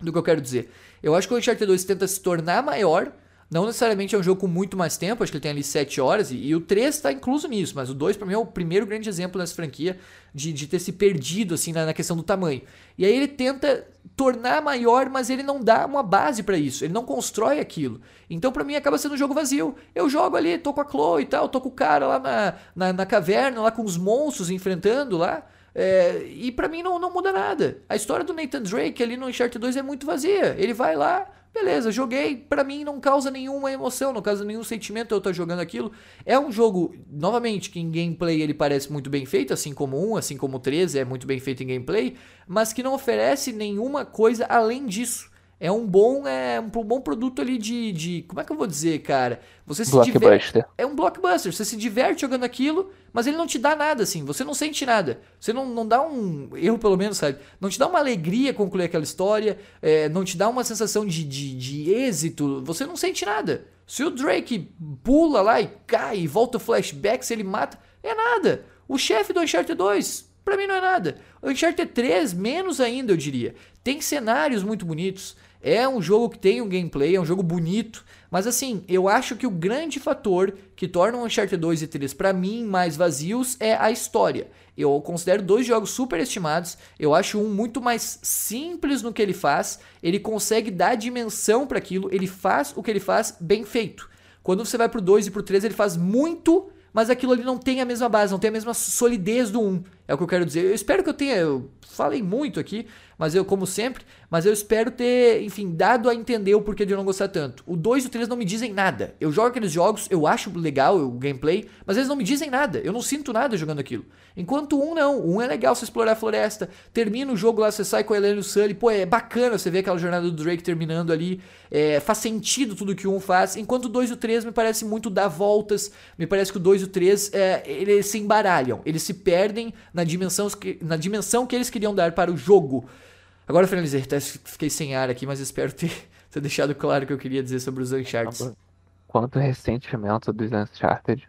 do que eu quero dizer. Eu acho que o Uncharted 2 tenta se tornar maior, não necessariamente é um jogo com muito mais tempo, acho que ele tem ali 7 horas, e, e o 3 está incluso nisso, mas o 2 para mim é o primeiro grande exemplo nessa franquia de, de ter se perdido assim na, na, questão do tamanho. E aí ele tenta tornar maior, mas ele não dá uma base para isso, ele não constrói aquilo. Então para mim acaba sendo um jogo vazio. Eu jogo ali, tô com a Chloe e tal, tô com o cara lá na, na, na caverna, lá com os monstros enfrentando lá. É, e para mim não, não muda nada. A história do Nathan Drake ali no Uncharted 2 é muito vazia. Ele vai lá, beleza, joguei, para mim não causa nenhuma emoção, não causa nenhum sentimento eu estar jogando aquilo. É um jogo, novamente, que em gameplay ele parece muito bem feito, assim como um, assim como o 13 é muito bem feito em gameplay, mas que não oferece nenhuma coisa além disso. É um bom, é um bom produto ali de, de. Como é que eu vou dizer, cara? Você se diverte. É um blockbuster. Você se diverte jogando aquilo, mas ele não te dá nada, assim. Você não sente nada. Você não, não dá um. Erro, pelo menos, sabe? Não te dá uma alegria concluir aquela história. É, não te dá uma sensação de, de, de êxito. Você não sente nada. Se o Drake pula lá e cai e volta o flashback, se ele mata, é nada. O chefe do Uncharted 2, pra mim não é nada. O Uncharted 3, menos ainda, eu diria. Tem cenários muito bonitos. É um jogo que tem um gameplay, é um jogo bonito, mas assim, eu acho que o grande fator que torna o Uncharted 2 e 3 para mim mais vazios é a história. Eu considero dois jogos super estimados. Eu acho um muito mais simples no que ele faz. Ele consegue dar dimensão para aquilo. Ele faz o que ele faz bem feito. Quando você vai pro 2 e pro 3, ele faz muito, mas aquilo ali não tem a mesma base, não tem a mesma solidez do 1. É o que eu quero dizer. Eu espero que eu tenha. Eu falei muito aqui, mas eu, como sempre, mas eu espero ter, enfim, dado a entender o porquê de eu não gostar tanto. O 2 e o 3 não me dizem nada. Eu jogo aqueles jogos, eu acho legal o gameplay, mas eles não me dizem nada. Eu não sinto nada jogando aquilo. Enquanto 1 não. 1 é legal você explorar a floresta, termina o jogo lá, você sai com a Helena e o Sully, pô, é bacana você ver aquela jornada do Drake terminando ali. É, faz sentido tudo que 1 faz. Enquanto o 2 e o 3 me parece muito dar voltas. Me parece que o 2 e o 3 é, eles se embaralham. Eles se perdem na dimensão, na dimensão que eles queriam dar para o jogo. Agora eu finalizei, até fiquei sem ar aqui, mas espero ter, ter deixado claro o que eu queria dizer sobre os Uncharted. Quanto ressentimento dos Uncharted.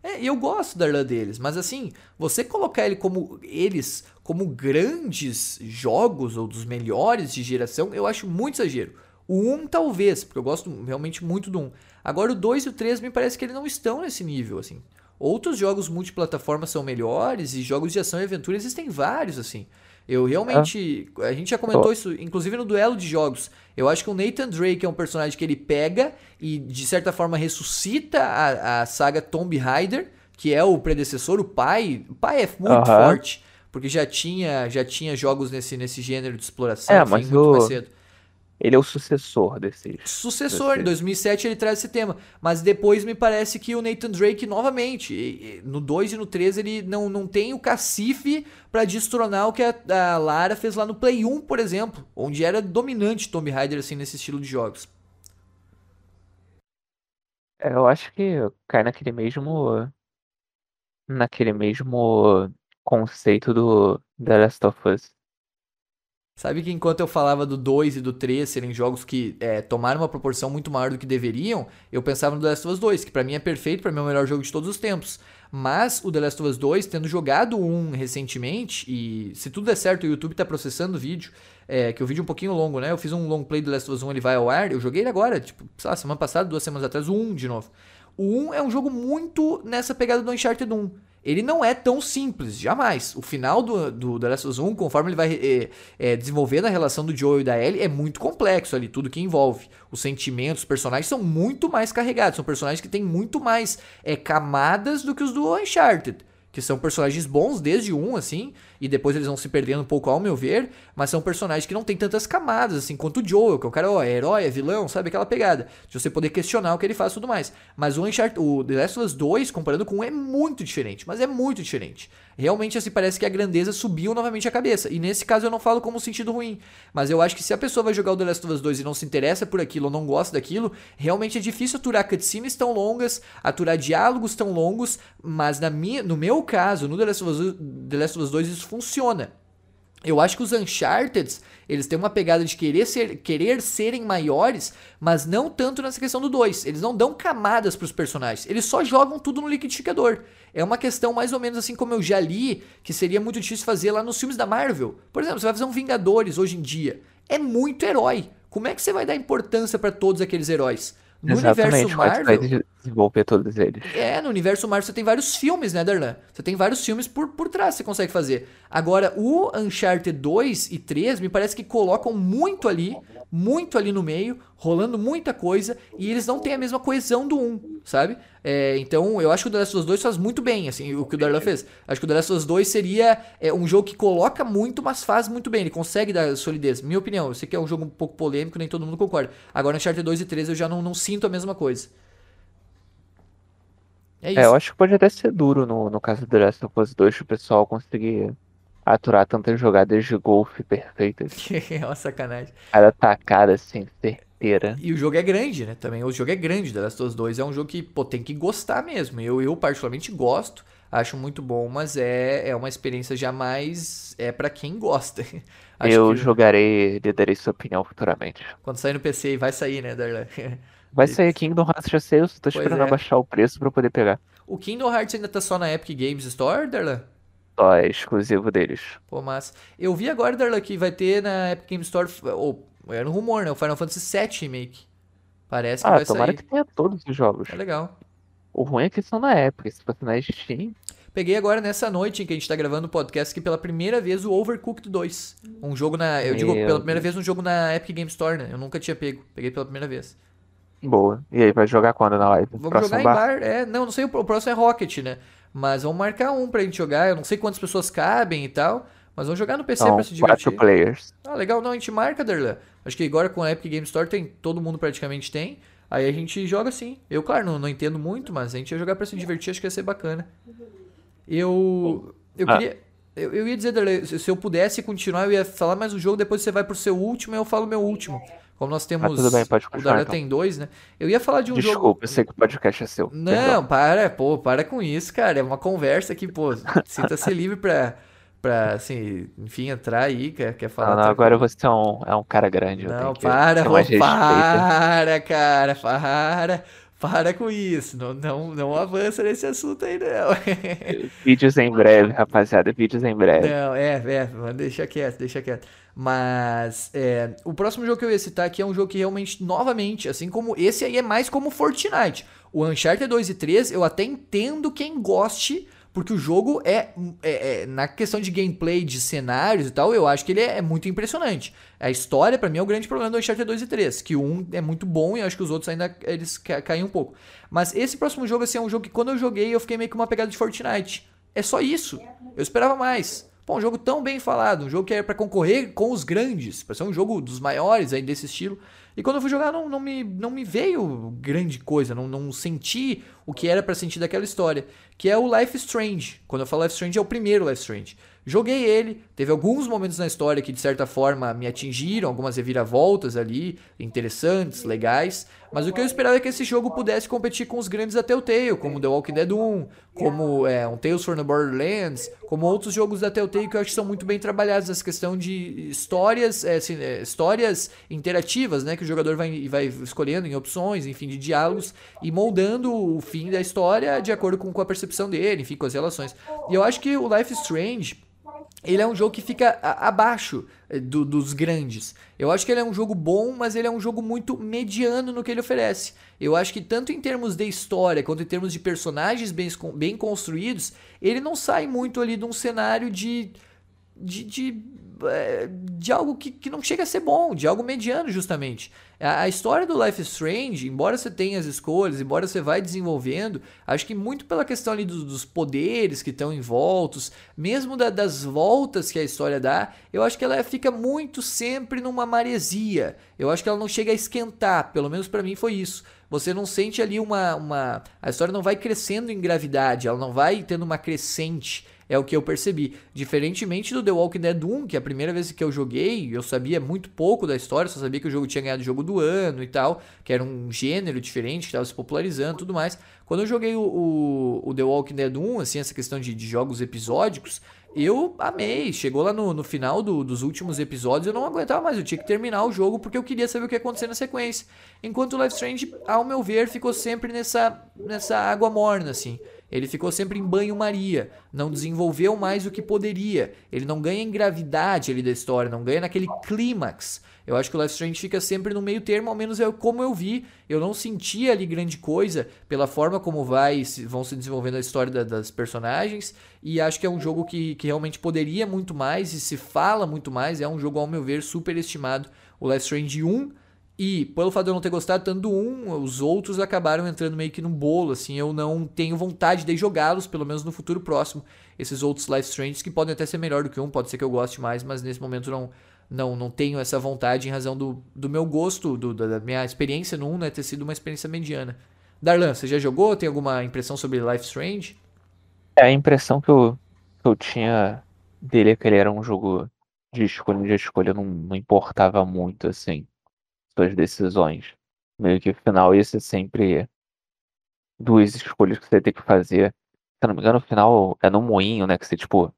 É, eu gosto da irmã deles, mas assim, você colocar ele como eles como grandes jogos ou dos melhores de geração, eu acho muito exagero. O 1 talvez, porque eu gosto realmente muito do 1. Agora o 2 e o 3 me parece que eles não estão nesse nível assim. Outros jogos multiplataforma são melhores e jogos de ação e aventura existem vários assim. Eu realmente. A gente já comentou isso, inclusive no duelo de jogos. Eu acho que o Nathan Drake é um personagem que ele pega e, de certa forma, ressuscita a, a saga Tomb Raider, que é o predecessor, o pai. O pai é muito forte, porque já tinha, já tinha jogos nesse, nesse gênero de exploração, é, enfim, mas muito o... mais cedo. Ele é o sucessor desse. Sucessor, desse... em 2007 ele traz esse tema. Mas depois me parece que o Nathan Drake, novamente, no 2 e no 3, ele não, não tem o cacife para destronar o que a, a, Lara fez lá no Play 1, por exemplo, onde era dominante Tomb Raider assim, nesse estilo de jogos. É, eu acho que cai naquele mesmo. naquele mesmo conceito do The Last of Us Sabe que enquanto eu falava do 2 e do 3 serem jogos que é, tomaram uma proporção muito maior do que deveriam, eu pensava no The Last of Us 2, que para mim é perfeito, para mim é o melhor jogo de todos os tempos. Mas o The Last of Us 2, tendo jogado um recentemente, e se tudo der certo, o YouTube tá processando o vídeo, é, que o vídeo é um pouquinho longo, né? Eu fiz um long play do The Last of Us 1, ele vai ao ar, eu joguei ele agora, tipo, lá, semana passada, duas semanas atrás, o 1 de novo. O 1 é um jogo muito nessa pegada do Uncharted 1 ele não é tão simples, jamais. O final do, do The Last of Us 1, conforme ele vai é, é, desenvolvendo a relação do Joel e da Ellie, é muito complexo ali, tudo que envolve. Os sentimentos, os personagens são muito mais carregados, são personagens que têm muito mais é, camadas do que os do Uncharted que são personagens bons desde um, assim, e depois eles vão se perdendo um pouco ao meu ver, mas são personagens que não tem tantas camadas, assim, quanto o Joel, que é o cara, ó, é herói, é vilão, sabe aquela pegada, de você poder questionar o que ele faz e tudo mais. Mas o Uncharted, o The Last of Us 2, comparando com um, é muito diferente, mas é muito diferente. Realmente, assim, parece que a grandeza subiu novamente a cabeça, e nesse caso eu não falo como sentido ruim, mas eu acho que se a pessoa vai jogar o The Last of Us 2 e não se interessa por aquilo ou não gosta daquilo, realmente é difícil aturar cutscenes tão longas, aturar diálogos tão longos, mas na minha, no meu caso, no The Last, of Us, The Last of Us 2 isso funciona. Eu acho que os Uncharted, eles têm uma pegada de querer, ser, querer serem maiores, mas não tanto nessa questão do 2. Eles não dão camadas para os personagens, eles só jogam tudo no liquidificador. É uma questão mais ou menos assim como eu já li, que seria muito difícil fazer lá nos filmes da Marvel. Por exemplo, você vai fazer um Vingadores hoje em dia. é muito herói. Como é que você vai dar importância para todos aqueles heróis? No Exatamente, universo Marvel. Vai desenvolver todos eles. É, no universo Marvel você tem vários filmes, né, Darlan? Você tem vários filmes por, por trás que você consegue fazer. Agora, o Uncharted 2 e 3 me parece que colocam muito ali muito ali no meio, rolando muita coisa, e eles não têm a mesma coesão do 1, sabe? É, então, eu acho que o The Last of Us 2 faz muito bem, assim, o que o Darlan fez. Acho que o The Last of Us 2 seria é, um jogo que coloca muito, mas faz muito bem. Ele consegue dar solidez. Minha opinião, eu sei que é um jogo um pouco polêmico, nem todo mundo concorda. Agora, no Uncharted 2 e 3 eu já não, não sinto a mesma coisa. É, isso. é, eu acho que pode até ser duro no, no caso do The Last of Us 2 o pessoal conseguir aturar tantas jogadas de golfe perfeitas. é uma sacanagem. Cada tacada assim, certeira. E o jogo é grande, né? Também o jogo é grande, The Last of Us 2 é um jogo que, pô, tem que gostar mesmo. Eu, eu particularmente gosto, acho muito bom, mas é, é uma experiência jamais é para quem gosta. eu que... jogarei, lhe darei sua opinião futuramente. Quando sair no PC, vai sair, né, Darlan? Vai sair Kingdom Hearts já saiu, só tô esperando é. abaixar o preço para poder pegar. O Kingdom Hearts ainda tá só na Epic Games Store, Darlan? Só é exclusivo deles. Pô, mas eu vi agora, Darla, que vai ter na Epic Game Store, ou era um rumor, né? O Final Fantasy VII Remake. Parece que ah, vai tomara sair. que tenha todos os jogos. É legal. O ruim é que são na Epic, se fosse na Steam... Peguei agora nessa noite em que a gente tá gravando o podcast que pela primeira vez o Overcooked 2. Um jogo na. Eu Meu digo, pela primeira vez um jogo na Epic Game Store, né? Eu nunca tinha pego. Peguei pela primeira vez. Boa. E aí, vai jogar quando na live? Vamos próximo jogar em bar? É, não, não sei, o próximo é Rocket, né? Mas vamos marcar um pra gente jogar. Eu não sei quantas pessoas cabem e tal. Mas vamos jogar no PC não, pra se divertir. Quatro players. Ah, legal. Não, a gente marca, Derlan. Acho que agora com a Epic Game Store tem. Todo mundo praticamente tem. Aí a gente joga sim. Eu, claro, não, não entendo muito, mas a gente ia jogar pra se divertir. Acho que ia ser bacana. Eu. Eu ah. queria. Eu, eu ia dizer, Derlan, se eu pudesse continuar, eu ia falar mais um jogo. Depois você vai pro seu último e eu falo meu último. Como nós temos. Ah, tudo bem, pode o Darlan então. tem dois, né? Eu ia falar de um Desculpa, jogo. Desculpa, eu sei que o podcast é seu. Não, Perdão. para, pô, para com isso, cara. É uma conversa que, pô, sinta-se livre pra, pra, assim, enfim, entrar aí, quer, quer falar. Não, não agora você é um, é um cara grande. Não, para, pô, para, cara, para. Para com isso, não, não, não avança nesse assunto aí, não. Vídeos em breve, rapaziada, vídeos em breve. Não, é, é, deixa quieto, deixa quieto. Mas é, o próximo jogo que eu ia citar aqui é um jogo que realmente, novamente, assim como esse aí é mais como Fortnite. O Uncharted 2 e 3 eu até entendo quem goste, porque o jogo é, é, é, na questão de gameplay, de cenários e tal, eu acho que ele é, é muito impressionante. A história, para mim, é o grande problema do Uncharted 2 e 3, que 1 é muito bom e eu acho que os outros ainda eles ca caem um pouco. Mas esse próximo jogo, assim, é um jogo que quando eu joguei eu fiquei meio que uma pegada de Fortnite. É só isso. Eu esperava mais. Pô, um jogo tão bem falado, um jogo que era para concorrer com os grandes, para ser um jogo dos maiores aí desse estilo. E quando eu fui jogar, não, não, me, não me veio grande coisa, não, não senti o que era para sentir daquela história, que é o Life Strange. Quando eu falo Life Strange, é o primeiro Life Strange. Joguei ele, teve alguns momentos na história que de certa forma me atingiram, algumas reviravoltas ali, interessantes, legais, mas o que eu esperava é que esse jogo pudesse competir com os grandes da Telltale, como The Walking Dead 1, como é, um Tales from the Borderlands, como outros jogos da Telltale que eu acho que são muito bem trabalhados essa questão de histórias, é, assim, é, histórias interativas, né, que o jogador vai, vai escolhendo em opções, enfim, de diálogos e moldando o fim da história de acordo com, com a percepção dele, enfim, com as relações. E eu acho que o Life is Strange ele é um jogo que fica abaixo eh, do, dos grandes. Eu acho que ele é um jogo bom, mas ele é um jogo muito mediano no que ele oferece. Eu acho que tanto em termos de história quanto em termos de personagens bem, bem construídos, ele não sai muito ali de um cenário de, de, de é, de algo que, que não chega a ser bom, de algo mediano, justamente. A, história do Life is Strange, embora você tenha as escolhas, embora você vai desenvolvendo, acho que muito pela questão ali dos, dos poderes que estão envoltos, mesmo da, das voltas que a história dá, eu acho que ela fica muito sempre numa maresia. Eu acho que ela não chega a esquentar, pelo menos para mim foi isso. Você não sente ali uma, uma. A história não vai crescendo em gravidade, ela não vai tendo uma crescente é o que eu percebi. Diferentemente do The Walking Dead 1, que a primeira vez que eu joguei, eu sabia muito pouco da história, só sabia que o jogo tinha ganhado o jogo do ano e tal, que era um gênero diferente, que estava se popularizando e tudo mais. Quando eu joguei o, o, o The Walking Dead 1, assim, essa questão de, de jogos episódicos, eu amei. Chegou lá no, no final do, dos últimos episódios, eu não aguentava mais. Eu tinha que terminar o jogo porque eu queria saber o que ia acontecer na sequência. Enquanto o Life Strange, ao meu ver, ficou sempre nessa, nessa água morna, assim. Ele ficou sempre em banho-maria, não desenvolveu mais o que poderia. Ele não ganha em gravidade ali da história, não ganha naquele clímax. Eu acho que o Life Strange fica sempre no meio termo, ao menos é como eu vi. Eu não senti ali grande coisa pela forma como vai vão se desenvolvendo a história da, das personagens. E acho que é um jogo que, que realmente poderia muito mais e se fala muito mais. É um jogo, ao meu ver, super estimado. O Life Strange 1 e pelo fato de eu não ter gostado tanto do um, os outros acabaram entrando meio que no bolo, assim, eu não tenho vontade de jogá-los, pelo menos no futuro próximo, esses outros Life Strange que podem até ser melhor do que um, pode ser que eu goste mais, mas nesse momento não não, não tenho essa vontade em razão do, do meu gosto, do, da minha experiência no 1, né, ter sido uma experiência mediana. Darlan, você já jogou? Tem alguma impressão sobre Life Strange? É, a impressão que eu, que eu tinha dele é que ele era um jogo de escolha, de escolha não, não importava muito, assim suas decisões. Meio que o final ia ser sempre duas escolhas que você tem que fazer. Se não me engano, o final é no moinho, né? Que você, tipo.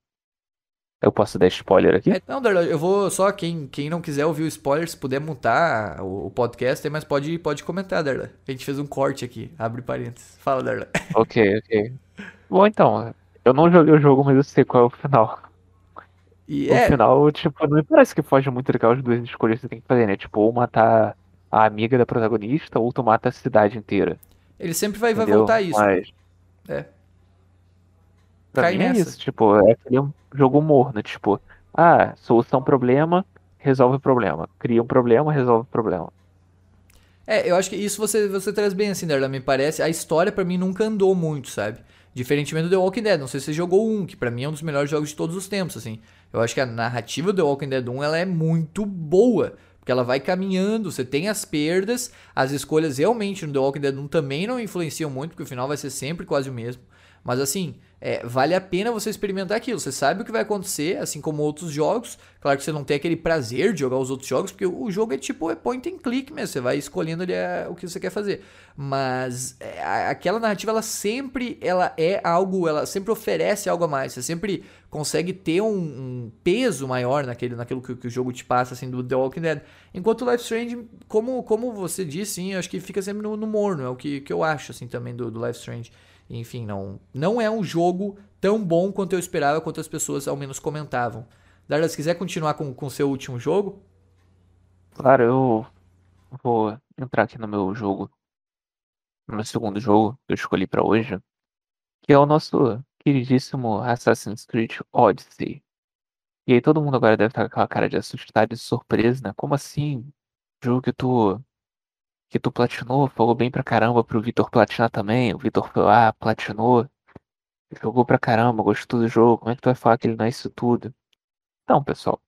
Eu posso dar spoiler aqui? É, não, eu vou só. Quem, quem não quiser ouvir o spoiler, se puder mutar o, o podcast, mas pode, pode comentar, Darla. A gente fez um corte aqui, abre parênteses. Fala, Darla. Ok, ok. Bom, então. Eu não joguei o jogo, mas eu sei qual é o final. E no é... final, tipo, não me parece que foge muito daquelas duas escolhas que você tem que fazer, né? Tipo, ou matar a amiga da protagonista, ou tu mata a cidade inteira. Ele sempre vai, vai voltar a isso. Mas... É. Pra Cai mim é nessa. é isso, tipo, é aquele jogo morno, tipo, ah, solução problema, resolve o problema. Cria um problema, resolve o problema. É, eu acho que isso você, você traz bem assim, Darla, me parece. A história para mim nunca andou muito, sabe? Diferentemente do The Walking Dead. Não sei se você jogou um, que para mim é um dos melhores jogos de todos os tempos, assim. Eu acho que a narrativa do The Walking Dead 1 ela é muito boa. Porque ela vai caminhando, você tem as perdas, as escolhas realmente no The Walking Dead 1 também não influenciam muito, porque o final vai ser sempre quase o mesmo. Mas assim, é, vale a pena você experimentar aquilo. Você sabe o que vai acontecer, assim como outros jogos. Claro que você não tem aquele prazer de jogar os outros jogos, porque o jogo é tipo é point and click mesmo. Você vai escolhendo ali é, o que você quer fazer. Mas é, aquela narrativa, ela sempre ela é algo, ela sempre oferece algo a mais. Você sempre consegue ter um, um peso maior naquele, naquilo que, que, o jogo te passa, assim, do The Walking Dead. Enquanto o Life Strange, como, como você disse, sim, acho que fica sempre no, no morno. É o que, que eu acho, assim, também do, do Life Strange. Enfim, não, não é um jogo tão bom quanto eu esperava, quanto as pessoas ao menos comentavam. Darla, se quiser continuar com o seu último jogo. Claro, eu vou entrar aqui no meu jogo, no meu segundo jogo que eu escolhi para hoje, que é o nosso queridíssimo Assassin's Creed Odyssey. E aí todo mundo agora deve estar com aquela cara de assustado e surpresa, né? Como assim? Jogo que tu que tu platinou, falou bem pra caramba pro Vitor platinar também. O Vitor foi lá, platinou, jogou pra caramba, gostou do jogo. Como é que tu vai falar que ele não é isso tudo? Então, pessoal,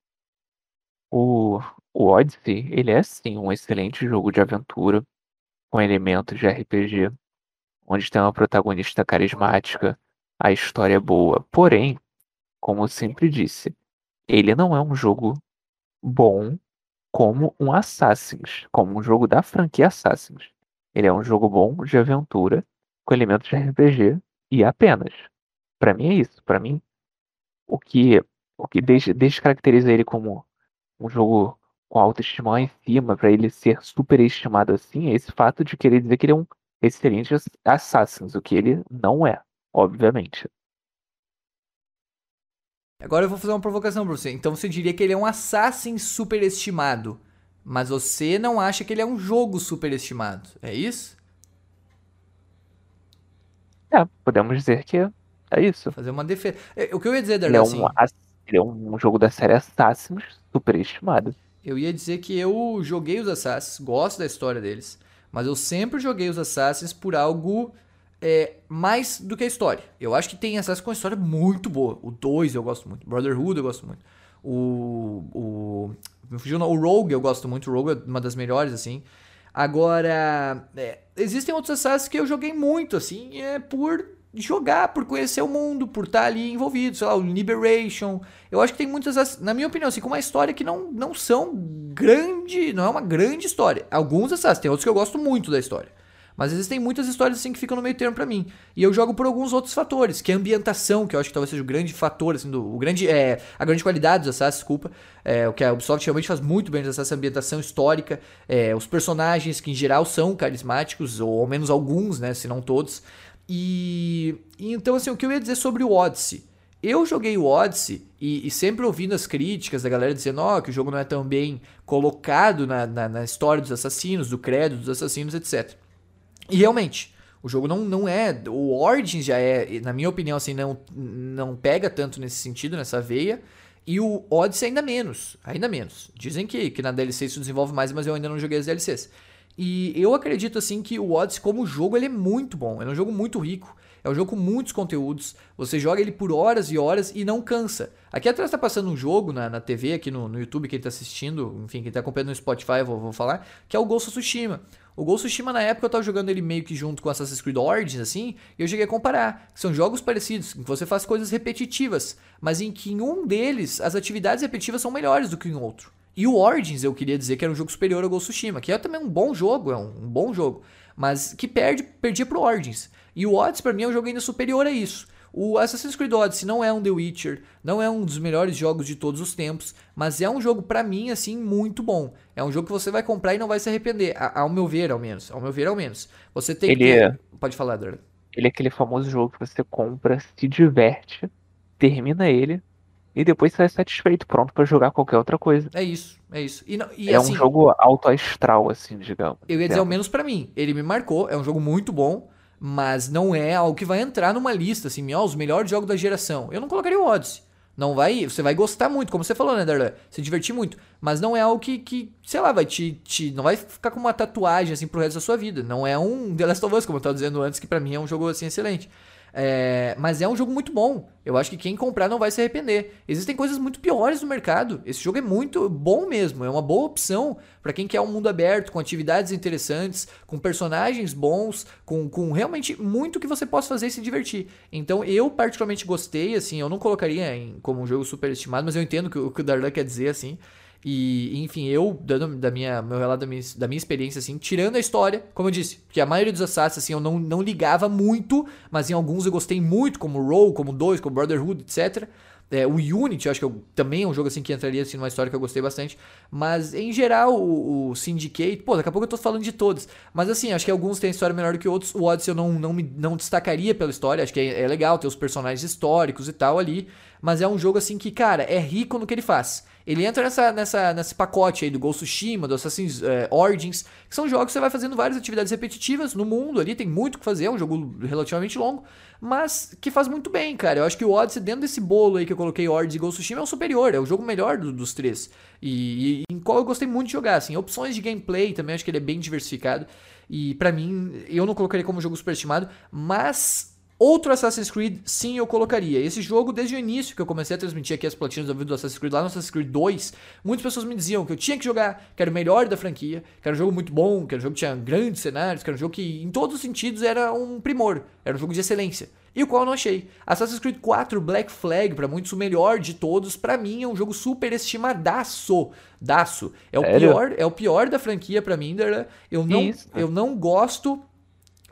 o, o Odyssey, ele é sim um excelente jogo de aventura com elementos de RPG, onde tem uma protagonista carismática, a história é boa. Porém, como eu sempre disse, ele não é um jogo bom como um Assassin's, como um jogo da franquia Assassin's. Ele é um jogo bom de aventura, com elementos de RPG e apenas. Para mim é isso. Para mim, o que o que descaracteriza ele como um jogo com autoestima lá em cima, para ele ser super estimado assim, é esse fato de querer dizer que ele é um excelente Assassin's, o que ele não é, obviamente. Agora eu vou fazer uma provocação pra você. Então você diria que ele é um Assassin superestimado. Mas você não acha que ele é um jogo superestimado. É isso? É, podemos dizer que é isso. Fazer uma defesa. É, o que eu ia dizer, Darlan, ele, é um, assim, ele é um jogo da série Assassin's superestimado. Eu ia dizer que eu joguei os Assassins, gosto da história deles. Mas eu sempre joguei os Assassins por algo é, mais do que a história. Eu acho que tem Assassin's com uma história muito boa. O 2 eu gosto muito. Brotherhood eu gosto muito. O. O. Fugiu, o Rogue eu gosto muito. O Rogue é uma das melhores, assim. Agora. É, existem outros Assassins que eu joguei muito, assim, é por jogar, por conhecer o mundo, por estar ali envolvido, sei lá, o Liberation. Eu acho que tem muitas, na minha opinião, assim, com uma história que não, não são grande, não é uma grande história. Alguns Assassins, tem outros que eu gosto muito da história. Mas existem muitas histórias assim que ficam no meio termo para mim. E eu jogo por alguns outros fatores, que é a ambientação, que eu acho que talvez seja o grande fator, assim, do, o grande, é, a grande qualidade dos Assassin's, desculpa. É, o que a Ubisoft realmente faz muito bem nessa ambientação histórica. É, os personagens, que em geral são carismáticos, ou ao menos alguns, né? Se não todos. E, e então, assim, o que eu ia dizer sobre o Odyssey? Eu joguei o Odyssey e, e, sempre ouvindo as críticas da galera dizendo oh, que o jogo não é tão bem colocado na, na, na, história dos assassinos, do credo dos assassinos, etc. E realmente, o jogo não, não é. O Origins já é, na minha opinião, assim, não, não pega tanto nesse sentido, nessa veia. E o Odyssey ainda menos. Ainda menos. Dizem que, que na DLC isso desenvolve mais, mas eu ainda não joguei as DLCs. E eu acredito assim que o Odyssey como jogo ele é muito bom, é um jogo muito rico. É um jogo com muitos conteúdos. Você joga ele por horas e horas e não cansa. Aqui atrás tá passando um jogo na, na TV, aqui no, no YouTube, quem tá assistindo, enfim, quem tá acompanhando no Spotify, vou, vou falar, que é o Ghost of Tsushima. O Ghost of Tsushima, na época, eu tava jogando ele meio que junto com Assassin's Creed Origins, assim, e eu cheguei a comparar. São jogos parecidos, em que você faz coisas repetitivas, mas em que em um deles as atividades repetitivas são melhores do que em outro. E o Origins, eu queria dizer que era um jogo superior ao Ghost of Tsushima, que é também um bom jogo, é um, um bom jogo, mas que perde, perdia pro Origins. E o Odyssey, pra mim, é um jogo ainda superior a isso. O Assassin's Creed Odyssey não é um The Witcher, não é um dos melhores jogos de todos os tempos, mas é um jogo para mim assim muito bom. É um jogo que você vai comprar e não vai se arrepender, ao meu ver, ao menos. Ao meu ver, ao menos. Você tem ele que é... Pode falar, Dora. Ele é aquele famoso jogo que você compra, se diverte, termina ele e depois sai satisfeito, pronto para jogar qualquer outra coisa. É isso, é isso. E, e, é assim, um jogo alto astral, assim, digamos. Eu ia dizer, ao menos para mim. Ele me marcou, é um jogo muito bom mas não é algo que vai entrar numa lista, assim, ó, os melhores jogos da geração. Eu não colocaria o Odyssey. Não vai, você vai gostar muito, como você falou, né, Darlan? Se divertir muito. Mas não é algo que, que sei lá, vai te, te. Não vai ficar com uma tatuagem, assim, pro resto da sua vida. Não é um The Last of Us, como eu tava dizendo antes, que para mim é um jogo, assim, excelente. É, mas é um jogo muito bom. Eu acho que quem comprar não vai se arrepender. Existem coisas muito piores no mercado. Esse jogo é muito bom mesmo. É uma boa opção para quem quer um mundo aberto, com atividades interessantes, com personagens bons, com, com realmente muito que você possa fazer e se divertir. Então eu particularmente gostei, assim, eu não colocaria em, como um jogo super estimado, mas eu entendo o que, o Darlan quer dizer, assim. E, enfim, eu, dando da minha, meu relato da minha, da minha experiência, assim, tirando a história, como eu disse, que a maioria dos Assassins, assim, eu não, não ligava muito, mas em alguns eu gostei muito, como Roll, como 2, como Brotherhood, etc. É, o Unity, eu acho que eu, também é um jogo assim que entraria assim, numa história que eu gostei bastante. Mas em geral, o, o, Syndicate, pô, daqui a pouco eu tô falando de todos. Mas assim, acho que alguns têm história melhor do que outros. O Odyssey eu não, não, me, não destacaria pela história. Acho que é, é legal ter os personagens históricos e tal ali. Mas é um jogo assim que, cara, é rico no que ele faz. Ele entra nessa, nessa, nesse pacote aí do Ghost Tsushima, do Assassin's é, Origins, que são jogos que você vai fazendo várias atividades repetitivas no mundo ali, tem muito o que fazer, é um jogo relativamente longo, mas que faz muito bem, cara. Eu acho que o Odyssey, dentro desse bolo aí que eu coloquei, Origins e Ghost Tsushima, é o superior, é o jogo melhor do, dos três. E, e, em qual eu gostei muito de jogar, assim. Opções de gameplay também, acho que ele é bem diversificado. E para mim, eu não colocaria como jogo superestimado, mas Outro Assassin's Creed, sim, eu colocaria. Esse jogo, desde o início que eu comecei a transmitir aqui as platinas do vídeo do Assassin's Creed, lá no Assassin's Creed 2, muitas pessoas me diziam que eu tinha que jogar, que era o melhor da franquia, que era um jogo muito bom, que era um jogo que tinha grandes cenários, que era um jogo que, em todos os sentidos, era um primor, era um jogo de excelência. E o qual eu não achei. Assassin's Creed 4 Black Flag, para muitos o melhor de todos, para mim é um jogo super estimadaço. Daço. É o pior, é o pior da franquia para mim, Eu não, eu não gosto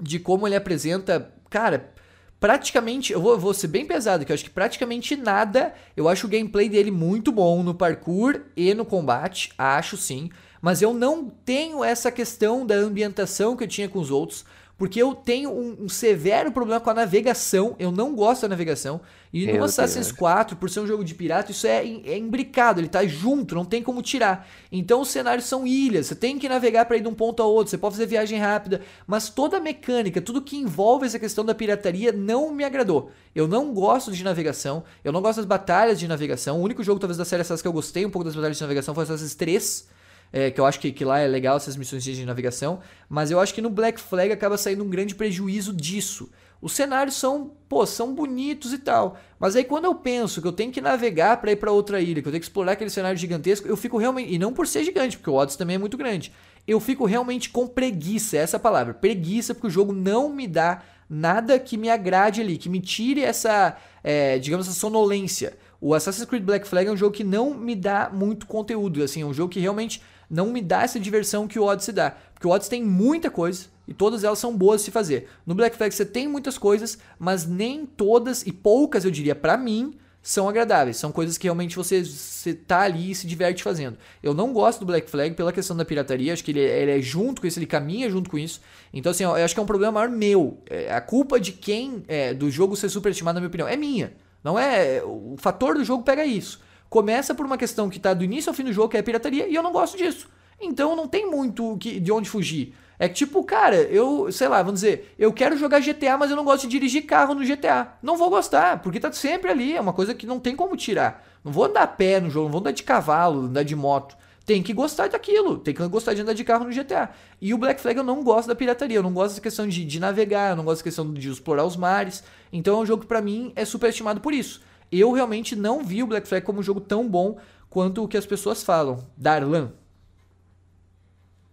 de como ele apresenta, cara, praticamente, eu vou, vou ser bem pesado, que eu acho que praticamente nada. Eu acho o gameplay dele muito bom no parkour e no combate, acho sim. Mas eu não tenho essa questão da ambientação que eu tinha com os outros. Porque eu tenho um, um, severo problema com a navegação. Eu não gosto da navegação. E no Assassin's 4, por ser um jogo de pirata, isso é, é imbricado. Ele tá junto, não tem como tirar. Então os cenários são ilhas. Você tem que navegar para ir de um ponto a outro. Você pode fazer viagem rápida. Mas toda a mecânica, tudo que envolve essa questão da pirataria não me agradou. Eu não gosto de navegação. Eu não gosto das batalhas de navegação. O único jogo, talvez, da série Assassin's que eu gostei um pouco das batalhas de navegação foi Assassin's 3 é, que eu acho que, que lá é legal essas missões de navegação, mas eu acho que no Black Flag acaba saindo um grande prejuízo disso. Os cenários são, pô, são bonitos e tal, mas aí quando eu penso que eu tenho que navegar para ir para outra ilha, que eu tenho que explorar aquele cenário gigantesco, eu fico realmente, e não por ser gigante, porque o Odyssey também é muito grande, eu fico realmente com preguiça, essa palavra, preguiça, porque o jogo não me dá nada que me agrade ali, que me tire essa, é, digamos, essa sonolência. O Assassin's Creed Black Flag é um jogo que não me dá muito conteúdo, assim, é um jogo que realmente não me dá essa diversão que o Odyssey dá. Porque o Odyssey tem muita coisa, e todas elas são boas de se fazer. No Black Flag você tem muitas coisas, mas nem todas e poucas, eu diria, para mim, são agradáveis. São coisas que realmente você, você tá ali e se diverte fazendo. Eu não gosto do Black Flag pela questão da pirataria, acho que ele, é, ele é junto com isso, ele caminha junto com isso. Então, assim, eu acho que é um problema maior meu. É, a culpa de quem, é, do jogo ser superestimado, na minha opinião, é minha. Não é. O fator do jogo pega isso. Começa por uma questão que tá do início ao fim do jogo, que é a pirataria, e eu não gosto disso. Então não tem muito que, de onde fugir. É que tipo, cara, eu, sei lá, vamos dizer, eu quero jogar GTA, mas eu não gosto de dirigir carro no GTA. Não vou gostar, porque tá sempre ali, é uma coisa que não tem como tirar. Não vou andar a pé no jogo, não vou andar de cavalo, andar de moto. Tem que gostar daquilo, tem que gostar de andar de carro no GTA. E o Black Flag eu não gosto da pirataria, eu não gosto da questão de, de navegar, eu não gosto da questão de explorar os mares. Então é um jogo que pra mim é superestimado por isso. Eu realmente não vi o Black Flag como um jogo tão bom quanto o que as pessoas falam. Darlan.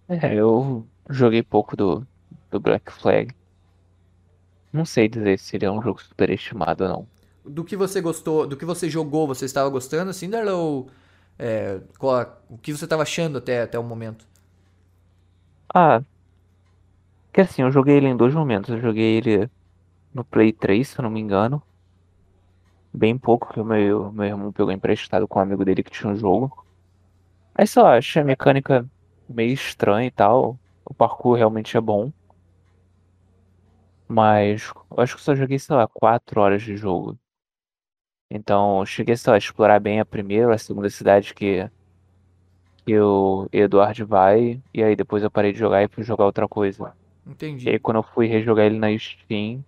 É, eu Joguei pouco do, do Black Flag. Não sei dizer se ele é um jogo superestimado ou não. Do que você gostou, do que você jogou, você estava gostando, assim, ou é, o que você estava achando até, até o momento? Ah, que assim, eu joguei ele em dois momentos. Eu joguei ele no Play 3, se eu não me engano. Bem pouco, que o meu, meu irmão pegou emprestado com um amigo dele que tinha um jogo. Aí só achei a mecânica meio estranha e tal. O parkour realmente é bom. Mas eu acho que só joguei, sei lá, 4 horas de jogo. Então, cheguei, sei lá, a explorar bem a primeira, a segunda cidade que, que o Eduardo vai. E aí depois eu parei de jogar e fui jogar outra coisa. Entendi. E aí quando eu fui rejogar ele na Steam,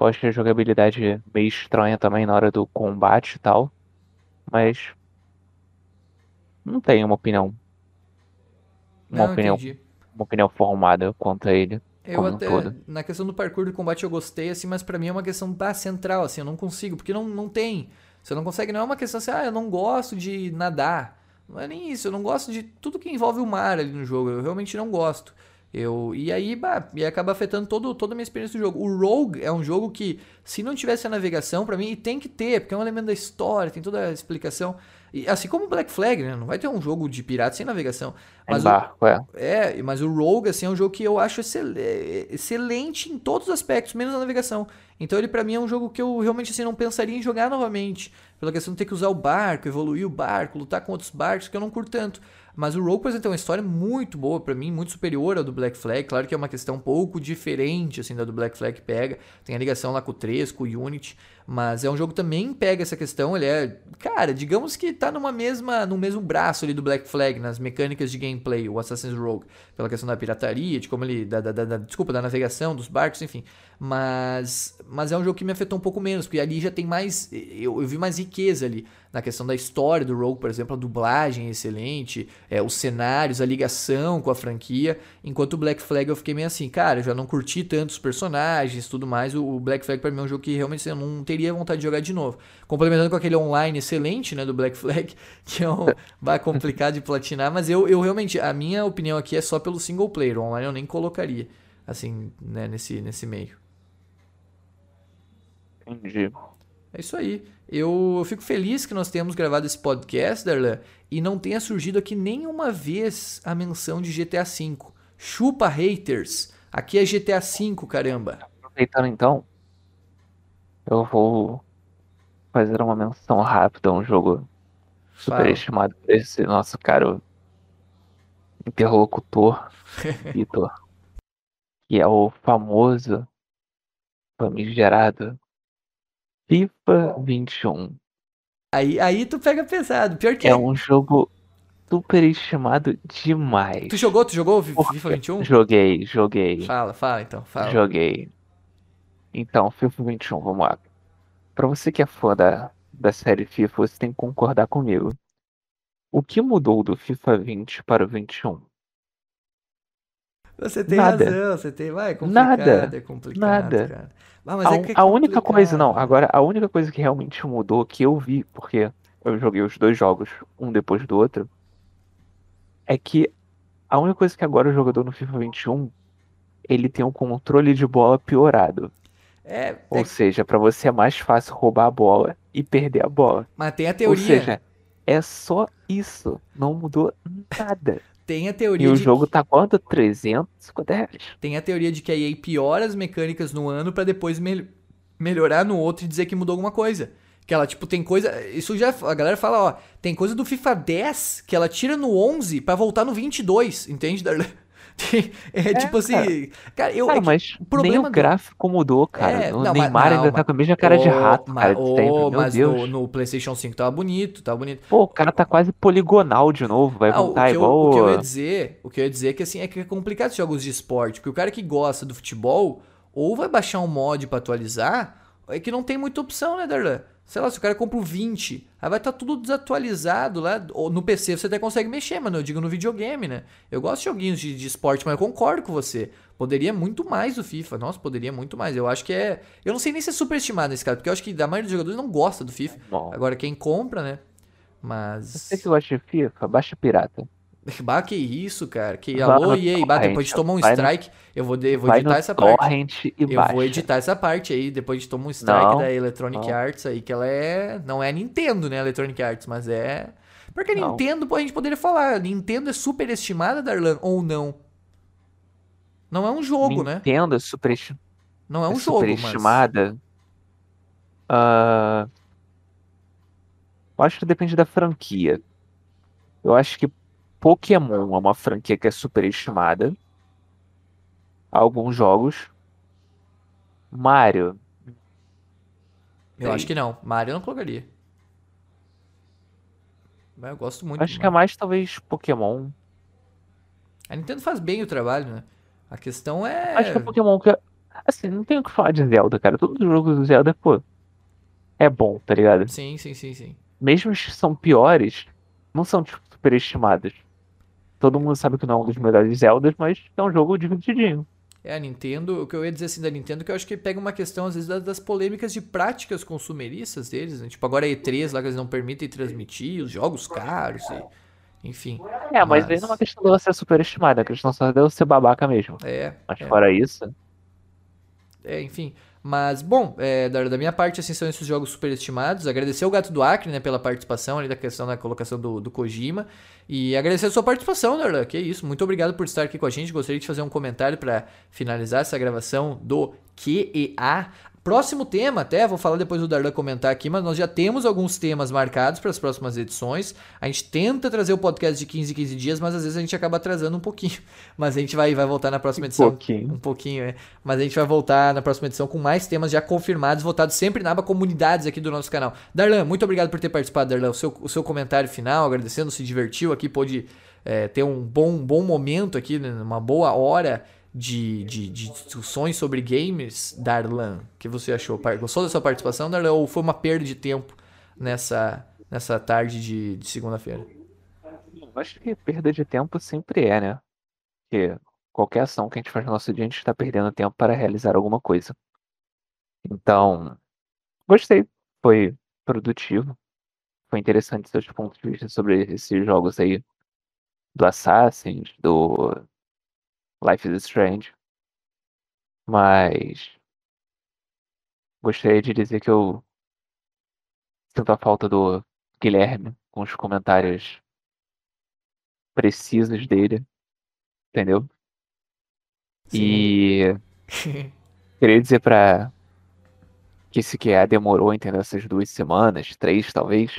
eu achei a jogabilidade meio estranha também na hora do combate e tal. Mas. Não tenho uma opinião. Uma Não, opinião entendi uma opinião formada quanto a ele. Eu até, um na questão do parkour do combate eu gostei, assim, mas para mim é uma questão da central, assim, eu não consigo, porque não, não tem. Você não consegue, não é uma questão assim, ah, eu não gosto de nadar. Não é nem isso, eu não gosto de tudo que envolve o mar ali no jogo, eu realmente não gosto. Eu, e aí, bah, e acaba afetando todo, toda a minha experiência do jogo. O Rogue é um jogo que, se não tivesse a navegação, para mim, e tem que ter, porque é um elemento da história, tem toda a explicação. E, assim como o Black Flag, né? Não vai ter um jogo de pirata sem navegação. Mas é barco, o, é. É, mas o Rogue, assim, é um jogo que eu acho excel, excelente em todos os aspectos, menos a navegação. Então ele para mim é um jogo que eu realmente assim, não pensaria em jogar novamente. Pela questão de ter que usar o barco, evoluir o barco, lutar com outros barcos, que eu não curto tanto. Mas o Rogue, por exemplo, tem uma história muito boa para mim, muito superior ao do Black Flag. Claro que é uma questão um pouco diferente, assim, da do Black Flag pega. Tem a ligação lá com o 3, com o Unity. Mas é um jogo que também pega essa questão. Ele é, cara, digamos que tá numa mesma, no mesmo braço ali do Black Flag, nas mecânicas de gameplay, o Assassin's Rogue. Pela questão da pirataria, de como ele. Da, da, da, desculpa, da navegação, dos barcos, enfim. Mas, mas é um jogo que me afetou um pouco menos, porque ali já tem mais. Eu, eu vi mais riqueza ali na questão da história do Rogue, por exemplo, a dublagem é excelente, é, os cenários, a ligação com a franquia. Enquanto o Black Flag eu fiquei meio assim, cara, eu já não curti tantos personagens tudo mais. O, o Black Flag para mim é um jogo que realmente eu não teria vontade de jogar de novo. Complementando com aquele online excelente, né, do Black Flag, que é um vai complicado de platinar, mas eu, eu realmente, a minha opinião aqui é só pelo single player, o online eu nem colocaria, assim, né, nesse, nesse meio. Entendi. É isso aí. Eu, eu fico feliz que nós tenhamos gravado esse podcast, Darlan, e não tenha surgido aqui nenhuma vez a menção de GTA V. Chupa haters. Aqui é GTA V, caramba. Aproveitando então, eu vou fazer uma menção rápida a um jogo super estimado por esse nosso caro interlocutor, Vitor, que é o famoso, famigerado FIFA 21. Aí, aí tu pega pesado. Pior que é. É um jogo super estimado demais. Tu jogou? Tu jogou FIFA 21? Joguei, joguei. Fala, fala então, fala. Joguei. Então, FIFA 21, vamos lá. Pra você que é fã da, da série FIFA, você tem que concordar comigo. O que mudou do FIFA 20 para o 21? Você tem Nada. razão, você tem. Vai, é complicado, Nada. é complicado, Nada. cara. Ah, a, é é a única coisa, não, agora a única coisa que realmente mudou que eu vi, porque eu joguei os dois jogos um depois do outro, é que a única coisa que agora o jogador no FIFA 21 ele tem um controle de bola piorado. É, Ou é... seja, para você é mais fácil roubar a bola e perder a bola. Mas tem a teoria. Ou seja, é só isso, não mudou nada. Tem a teoria E o jogo tá quanto? 350 reais. tem a teoria de que a EA piora as mecânicas no ano pra depois mel- melhorar no outro e dizer que mudou alguma coisa. Que ela, tipo, tem coisa. Isso já. A galera fala, ó. Tem coisa do FIFA 10 que ela tira no 11 pra voltar no 22, entende, Darlan? Tem- É, tipo assim. Cara, eu. Cara, é mas o nem do- o gráfico mudou, cara. É, o não, mas- Neymar não, ainda tá mas- com a mesma cara de Ô, rato, cara, de sempre. Meu mas Deus. no, no PlayStation 5 tava bonito, tava bonito. Pô, o cara tá quase poligonal de novo. Vai Ah, o, voltar eu, igual. o que eu ia o- dizer, o que eu ia dizer é que assim, é que é complicado esses jogos de esporte, porque o cara que gosta do futebol, ou vai baixar um mod pra atualizar, é que não tem muita opção, né, Darlan? Sei lá, se o cara compra o 20, aí vai estar tudo desatualizado lá. No PC você até consegue mexer, mano. Eu digo no videogame, né? Eu gosto de joguinhos de, de esporte, mas eu concordo com você. Poderia muito mais o FIFA. Nossa, poderia muito mais. Eu acho que é. Eu não sei nem se é superestimado nesse cara, porque eu acho que a maioria dos jogadores não gosta do FIFA. Bom, Agora quem compra, né? Mas. Você que gosta de FIFA, baixa pirata. Bah, que isso, cara. Que alô, no EA, bah, depois de tomar um strike, eu vou, eu vou editar essa parte. e Eu baixa. vou editar essa parte aí, depois de tomar um strike Não, da Electronic não. Arts aí, que ela é. Não é Nintendo, né? Electronic Arts, mas é. Porque a Não. Nintendo, pô, a gente poderia falar, Nintendo é superestimada, Darlan, ou não? Não é um jogo, né? Nintendo é superestimada. Não é um é jogo, mas. superestimada. Ah, eu acho que depende da franquia. Eu acho que Pokémon é uma franquia que é superestimada. Alguns jogos. Mario. Eu acho que não. Mario eu não colocaria. Mas eu gosto muito. Acho que é mais talvez Pokémon. A Nintendo faz bem o trabalho, né? A questão é. Acho que é Pokémon que. Assim, não tenho o que falar de Zelda, cara. Todos os jogos do Zelda, pô. É bom, tá ligado? Sim, sim, sim, sim. Mesmo os que são piores, não são, tipo, superestimados. Todo mundo sabe que não é um dos melhores Zeldas, mas é um jogo divertidinho. É, a Nintendo, o que eu ia dizer assim da Nintendo, que eu acho que pega uma questão, às vezes, das, polêmicas de práticas consumeristas deles, né? Tipo, agora a E3 lá que eles não permitem transmitir, os jogos caros, e, enfim. É, mas, Mas- aí não é uma questão de você ser superestimado, é uma questão só de eu ser babaca mesmo. É, Mas é. fora isso, É, enfim. Mas, bom, é, da, da minha parte, assim, são esses jogos superestimados. Agradecer o Gato do Acre, né, pela participação ali da questão da colocação do, do Kojima. E agradecer a sua participação, Darlan. Que isso, muito obrigado por estar aqui com a gente. Gostaria de fazer um comentário para finalizar essa gravação do QEA. Próximo tema, até, vou falar depois do Darlan comentar aqui, mas nós já temos alguns temas marcados para as próximas edições. A gente tenta trazer o podcast de 15 em 15 dias, mas às vezes a gente acaba atrasando um pouquinho. Mas a gente vai, vai voltar na próxima um edição. pouquinho. Um pouquinho, é. Mas a gente vai voltar na próxima edição com mais temas já confirmados, votados sempre na aba comunidades aqui do nosso canal. Darlan, muito obrigado por ter participado, Darlan. O seu, o seu comentário final, agradecendo, se divertiu aqui, pôde é, ter um bom, bom momento aqui, né, uma boa hora de, de, de discussões sobre games, Darlan. Que você achou? Gostou da sua participação, Darlan? Ou foi uma perda de tempo nessa, nessa tarde de, de segunda-feira? Acho que perda de tempo sempre é, né? Porque qualquer ação que a gente faz no nosso dia, a gente está perdendo tempo para realizar alguma coisa. Então, gostei. Foi produtivo. Foi interessante seus pontos de vista sobre esses jogos aí. Do Assassin's, do Life is Strange. Mas gostaria de dizer que eu sinto a falta do Guilherme com os comentários precisos dele, entendeu? E queria dizer pra que esse QA demorou, entendeu? Essas duas semanas, três talvez,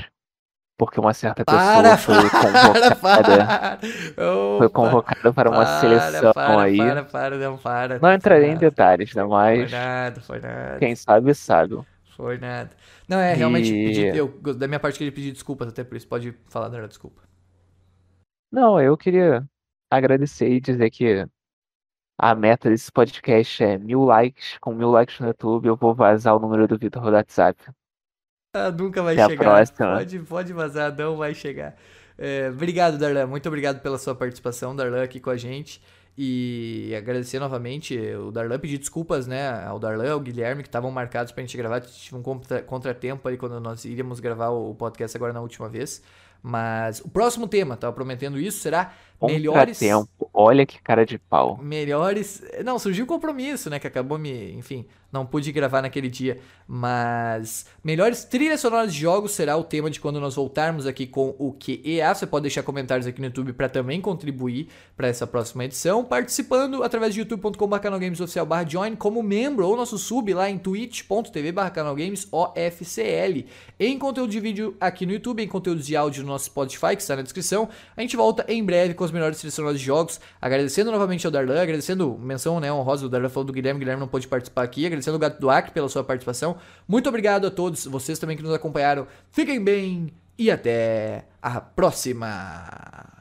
porque uma certa pessoa Para, foi para, convocada, para! foi Opa, convocada para uma para, seleção para, aí. Para, para, não, para. Não entrarei Foi em detalhes, né? Foi Mas nada, foi nada. quem sabe sabe. Foi nada. Não, é, realmente, E- pedi- eu, da minha parte, queria pedir desculpas até por isso. Pode falar, Dora, desculpa. Não, eu queria agradecer e dizer que a meta desse podcast é mil likes. Com mil likes no YouTube, eu vou vazar o número do Vitor no WhatsApp. Ah, nunca vai Até a chegar. Pode, pode vazar, não vai chegar. É, obrigado, Darlan. Muito obrigado pela sua participação, Darlan, aqui com a gente. E agradecer novamente o Darlan, pedir desculpas, né, ao Darlan, ao Guilherme, que estavam marcados pra gente gravar. Tive um contra- contratempo aí quando nós iríamos gravar o podcast agora na última vez. Mas o próximo tema, tava prometendo isso, será melhores. Tempo. Olha que cara de pau. Melhores. Não, surgiu o compromisso, né? Que acabou me. Enfim, não pude gravar naquele dia. Mas. Melhores trilhas sonoras de jogos será o tema de quando nós voltarmos aqui com o QEA. Você pode deixar comentários aqui no YouTube para também contribuir para essa próxima edição. Participando através de youtube.com.br oficial barra join como membro ou nosso sub lá em twitch.tv barra OFCL. Em conteúdo de vídeo aqui no YouTube, em conteúdos de áudio no nosso Spotify, que está na descrição. A gente volta em breve com as melhores sonoras de jogos. Agradecendo novamente ao Darlan, agradecendo menção né, honrosa do Darlan falou do Guilherme. Guilherme não pôde participar aqui. Agradecendo ao Gato do Acre pela sua participação. Muito obrigado a todos vocês também que nos acompanharam. Fiquem bem e até a próxima.